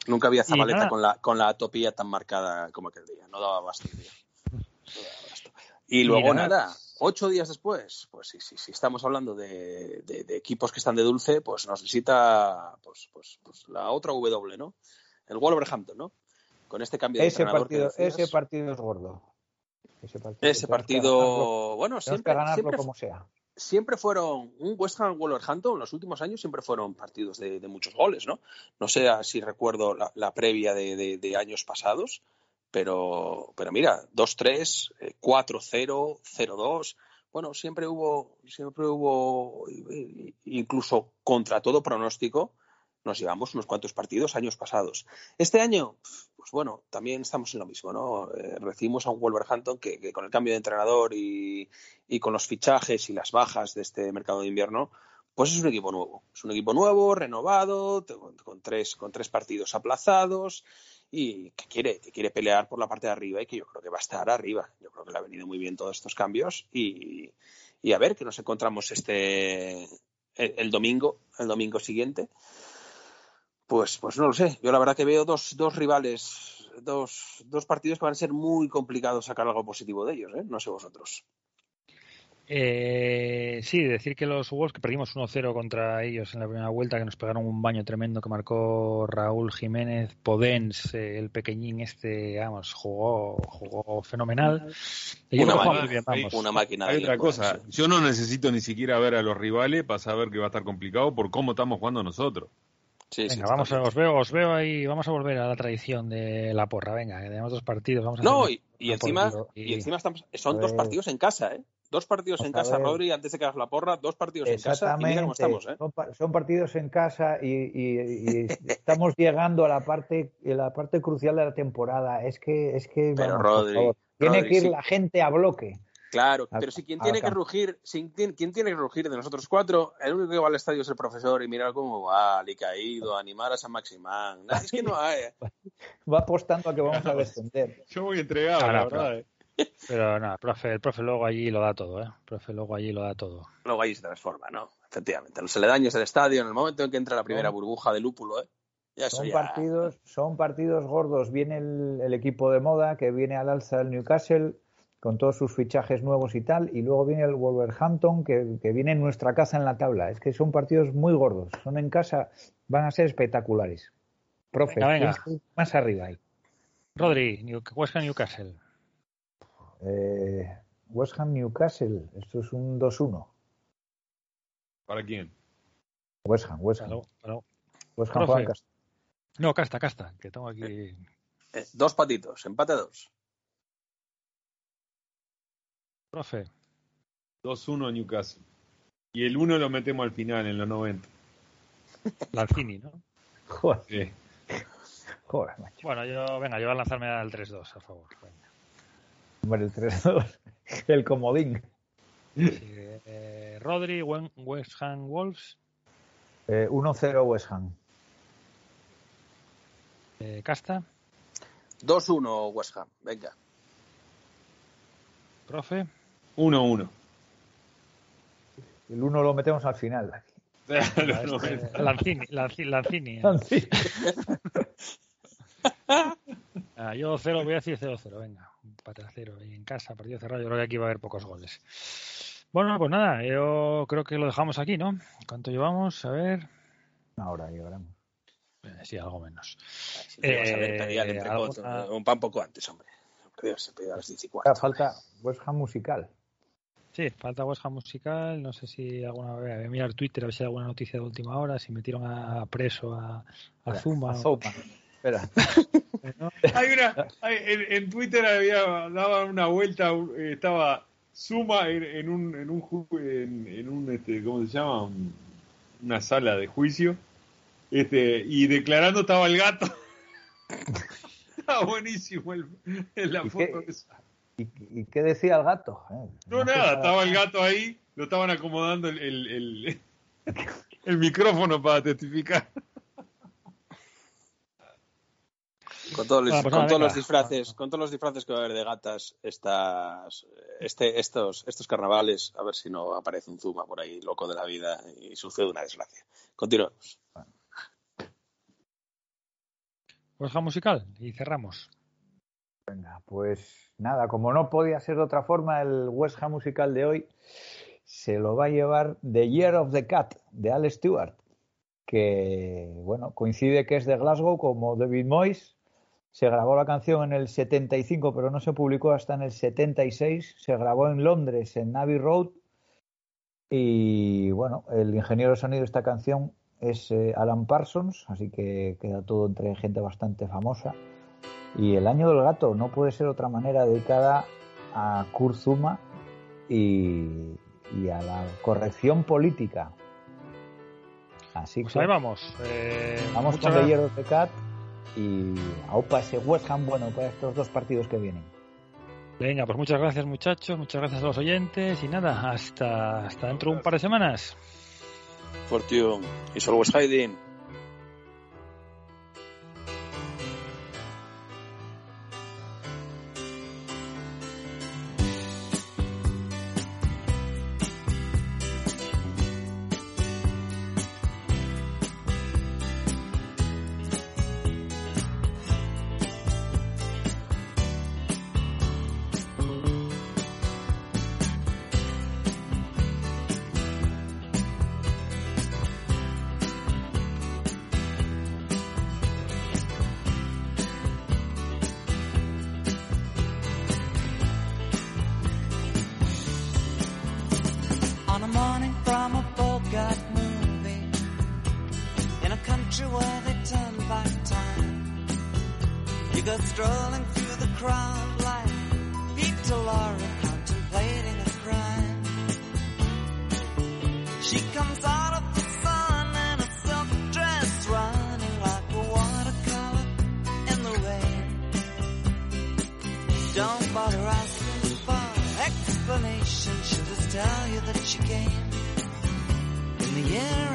S4: Nunca había Zabaleta con la, con la atopía tan marcada como aquel día. No daba basto. tío. No daba basto. Y luego
S1: nada.
S4: nada, ocho días después, pues sí, sí, sí, estamos hablando de, de- de equipos que están de dulce, pues nos visita pues, pues, pues la otra W, ¿no? El Wolverhampton, ¿no? Con este cambio de
S3: Ese partido, ese partido es gordo. Ese partido,
S4: Ese partido,
S3: ganarlo-
S4: bueno, siempre, siempre,
S3: como sea.
S4: siempre fueron un West Ham Wolverhampton en los últimos años siempre fueron partidos de, de muchos goles, ¿no? No sé si recuerdo la, la previa de, de- de años pasados, pero, pero mira, 2-3, eh, 4-0, 0-2. Bueno, siempre hubo, siempre hubo, eh, incluso contra todo pronóstico, nos llevamos unos cuantos partidos años pasados. Este año, pues bueno, también estamos en lo mismo, ¿no? Eh, recibimos a un Wolverhampton que, que con el cambio de entrenador y, y con los fichajes y las bajas de este mercado de invierno, pues es un equipo nuevo. Es un equipo nuevo, renovado, con tres, con tres partidos aplazados y que quiere, que quiere pelear por la parte de arriba y que yo creo que va a estar arriba. Yo creo que le ha venido muy bien todos estos cambios y, y a ver que nos encontramos este el, domingo, el domingo siguiente. Pues, pues no lo sé. Yo la verdad que veo dos, dos rivales dos, dos partidos que van a ser muy complicados sacar algo positivo de ellos, ¿eh? No sé vosotros.
S1: Eh, sí, decir que los Wolves que perdimos 1-0 contra ellos en la primera vuelta, que nos pegaron un baño tremendo que marcó Raúl Jiménez Podens, eh, el pequeñín este, vamos, jugó, jugó fenomenal. Y
S4: Una máquina,
S1: jugamos bien, vamos.
S4: una máquina
S2: Hay otra cosa,
S4: sí.
S2: yo no necesito ni siquiera ver a los rivales para saber que va a estar complicado por cómo estamos jugando nosotros.
S4: Sí, sí,
S1: Venga, vamos a, os veo, os veo ahí, vamos a volver a la tradición de la porra, venga, que tenemos dos partidos, vamos a
S4: No,
S1: hacer
S4: y, y encima, y encima estamos, son dos partidos en casa, ¿eh? Dos partidos en
S3: Vamos a
S4: casa,
S3: ver.
S4: Rodri, antes de que hagas la porra, dos partidos en casa y mira cómo
S3: Exactamente.
S4: estamos, ¿eh?
S3: Son, pa- son partidos en casa y, y- y estamos llegando a la parte a la parte crucial de la temporada. Es que es que
S4: Pero,
S3: vamos, por
S4: Rodri,
S3: favor, tiene que ir
S4: sí.
S3: la gente a bloque.
S4: Claro,
S3: A-
S4: pero si quien tiene que rugir, si quien, quien tiene que rugir de nosotros cuatro, el único que va al estadio es el profesor y mirar cómo va, Alicaído, animar a San Maximán. Es que no hay.
S3: Va apostando a que vamos a descender.
S2: Yo voy entregado, la verdad. eh.
S1: Pero nada, profe, el profe luego allí lo da todo, ¿eh? El profe luego allí lo da todo.
S4: Luego ahí se transforma, ¿no? Efectivamente. Los aledaños del estadio, en el momento en que entra la primera burbuja de lúpulo, ¿eh? Ya
S3: Son
S4: ya.
S3: partidos, son partidos gordos. Viene el, el equipo de moda que viene al alza del Newcastle con todos sus fichajes nuevos y tal, y luego viene el Wolverhampton que, que viene en nuestra casa en la tabla. Es que son partidos muy gordos. Son en casa, van a ser espectaculares. Profe,
S1: Venga, venga.
S3: ¿quién está más arriba ahí?
S1: Rodri, New- West Ham Newcastle.
S3: Eh, West Ham Newcastle, esto es un 2-1.
S2: ¿Para quién?
S3: West Ham, West Ham.
S1: Claro, claro.
S3: West Ham juega en casa.
S1: No, casta, casta, que tengo aquí.
S4: Eh, dos patitos, empate a dos.
S1: Profe,
S2: 2-1 Newcastle. Y el 1 lo metemos al final, en los 90.
S1: Lanzini, ¿no?
S3: Joder,
S2: Sí.
S3: joder, macho.
S1: Bueno, yo, venga, yo voy a lanzarme al 3-2, a favor. Venga.
S3: Hombre, el 3-2, el comodín.
S1: Sí, eh, Rodri, West Ham Wolves,
S3: Eh, 1-0 West Ham.
S1: eh, Casta,
S4: 2-1 West Ham, venga.
S1: profe,
S2: 1-1.
S3: El 1 lo metemos al final.
S2: Los
S1: eh,
S2: 90.
S1: Lanzini, Lanzini, Lanzini.
S3: Sí.
S1: Ah, yo 0, voy a decir 0-0, venga, empate a 0 y en casa, partido cerrado, yo creo que aquí va a haber pocos goles. Bueno, pues nada, yo creo que lo dejamos aquí, ¿no? ¿Cuánto llevamos? A ver,
S3: Ahora llegaremos.
S1: eh, sí, algo menos.
S4: A ver,
S1: Eh,
S4: un pan poco antes, hombre. Dios, se a las 10 y
S3: Ah,
S4: cuarto.
S3: falta West Ham musical.
S1: Sí, falta West Ham musical. No sé si alguna vez. Voy a mirar Twitter a ver si hay alguna noticia de última hora. Si metieron a preso a, a Zuma.
S3: A Zouma. Espera.
S1: ¿no?
S2: Hay una, hay- en, en Twitter había daban una vuelta, estaba Suma en, en un, en un, en, en un este, ¿cómo se llama? Un- Una sala de juicio, este, y declarando estaba el gato. estaba buenísimo el, en la
S3: ¿Y
S2: foto.
S3: qué?
S2: esa.
S3: ¿Y, y qué decía el gato? Eh,
S2: No, nada, estaba el gato ahí, lo estaban acomodando el, el, el, el micrófono para testificar.
S4: Con todos, los,
S1: Bueno, pues
S4: con todos los disfraces, con todos los disfraces que va a haber de gatas estas, este, estos, estos carnavales, a ver si no aparece un Zuma por ahí, loco de la vida, y sucede una desgracia. Continuamos.
S1: West Ham musical. Y cerramos.
S3: Venga, pues nada, como no podía ser de otra forma, el West Ham musical de hoy se lo va a llevar The Year of the Cat de Al Stewart, que bueno, coincide que es de Glasgow como David Moyes. Se grabó la canción en el 75, pero no se publicó hasta en el 76. Se grabó en Londres, en Abbey Road. Y bueno, el ingeniero de sonido de esta canción es eh, Alan Parsons, así que queda todo entre gente bastante famosa. Y el año del gato no puede ser otra manera dedicada a Kurzuma y, y a la corrección política. Así
S1: Pues
S3: que
S1: ahí vamos. Eh,
S3: vamos con The Year of the Cat y aupa ese West Ham bueno para estos dos partidos que vienen.
S1: Venga, pues muchas gracias, muchachos. Muchas gracias a los oyentes. Y nada, hasta, hasta dentro de un par de semanas.
S4: Fortune, is always hiding.
S5: She came in the year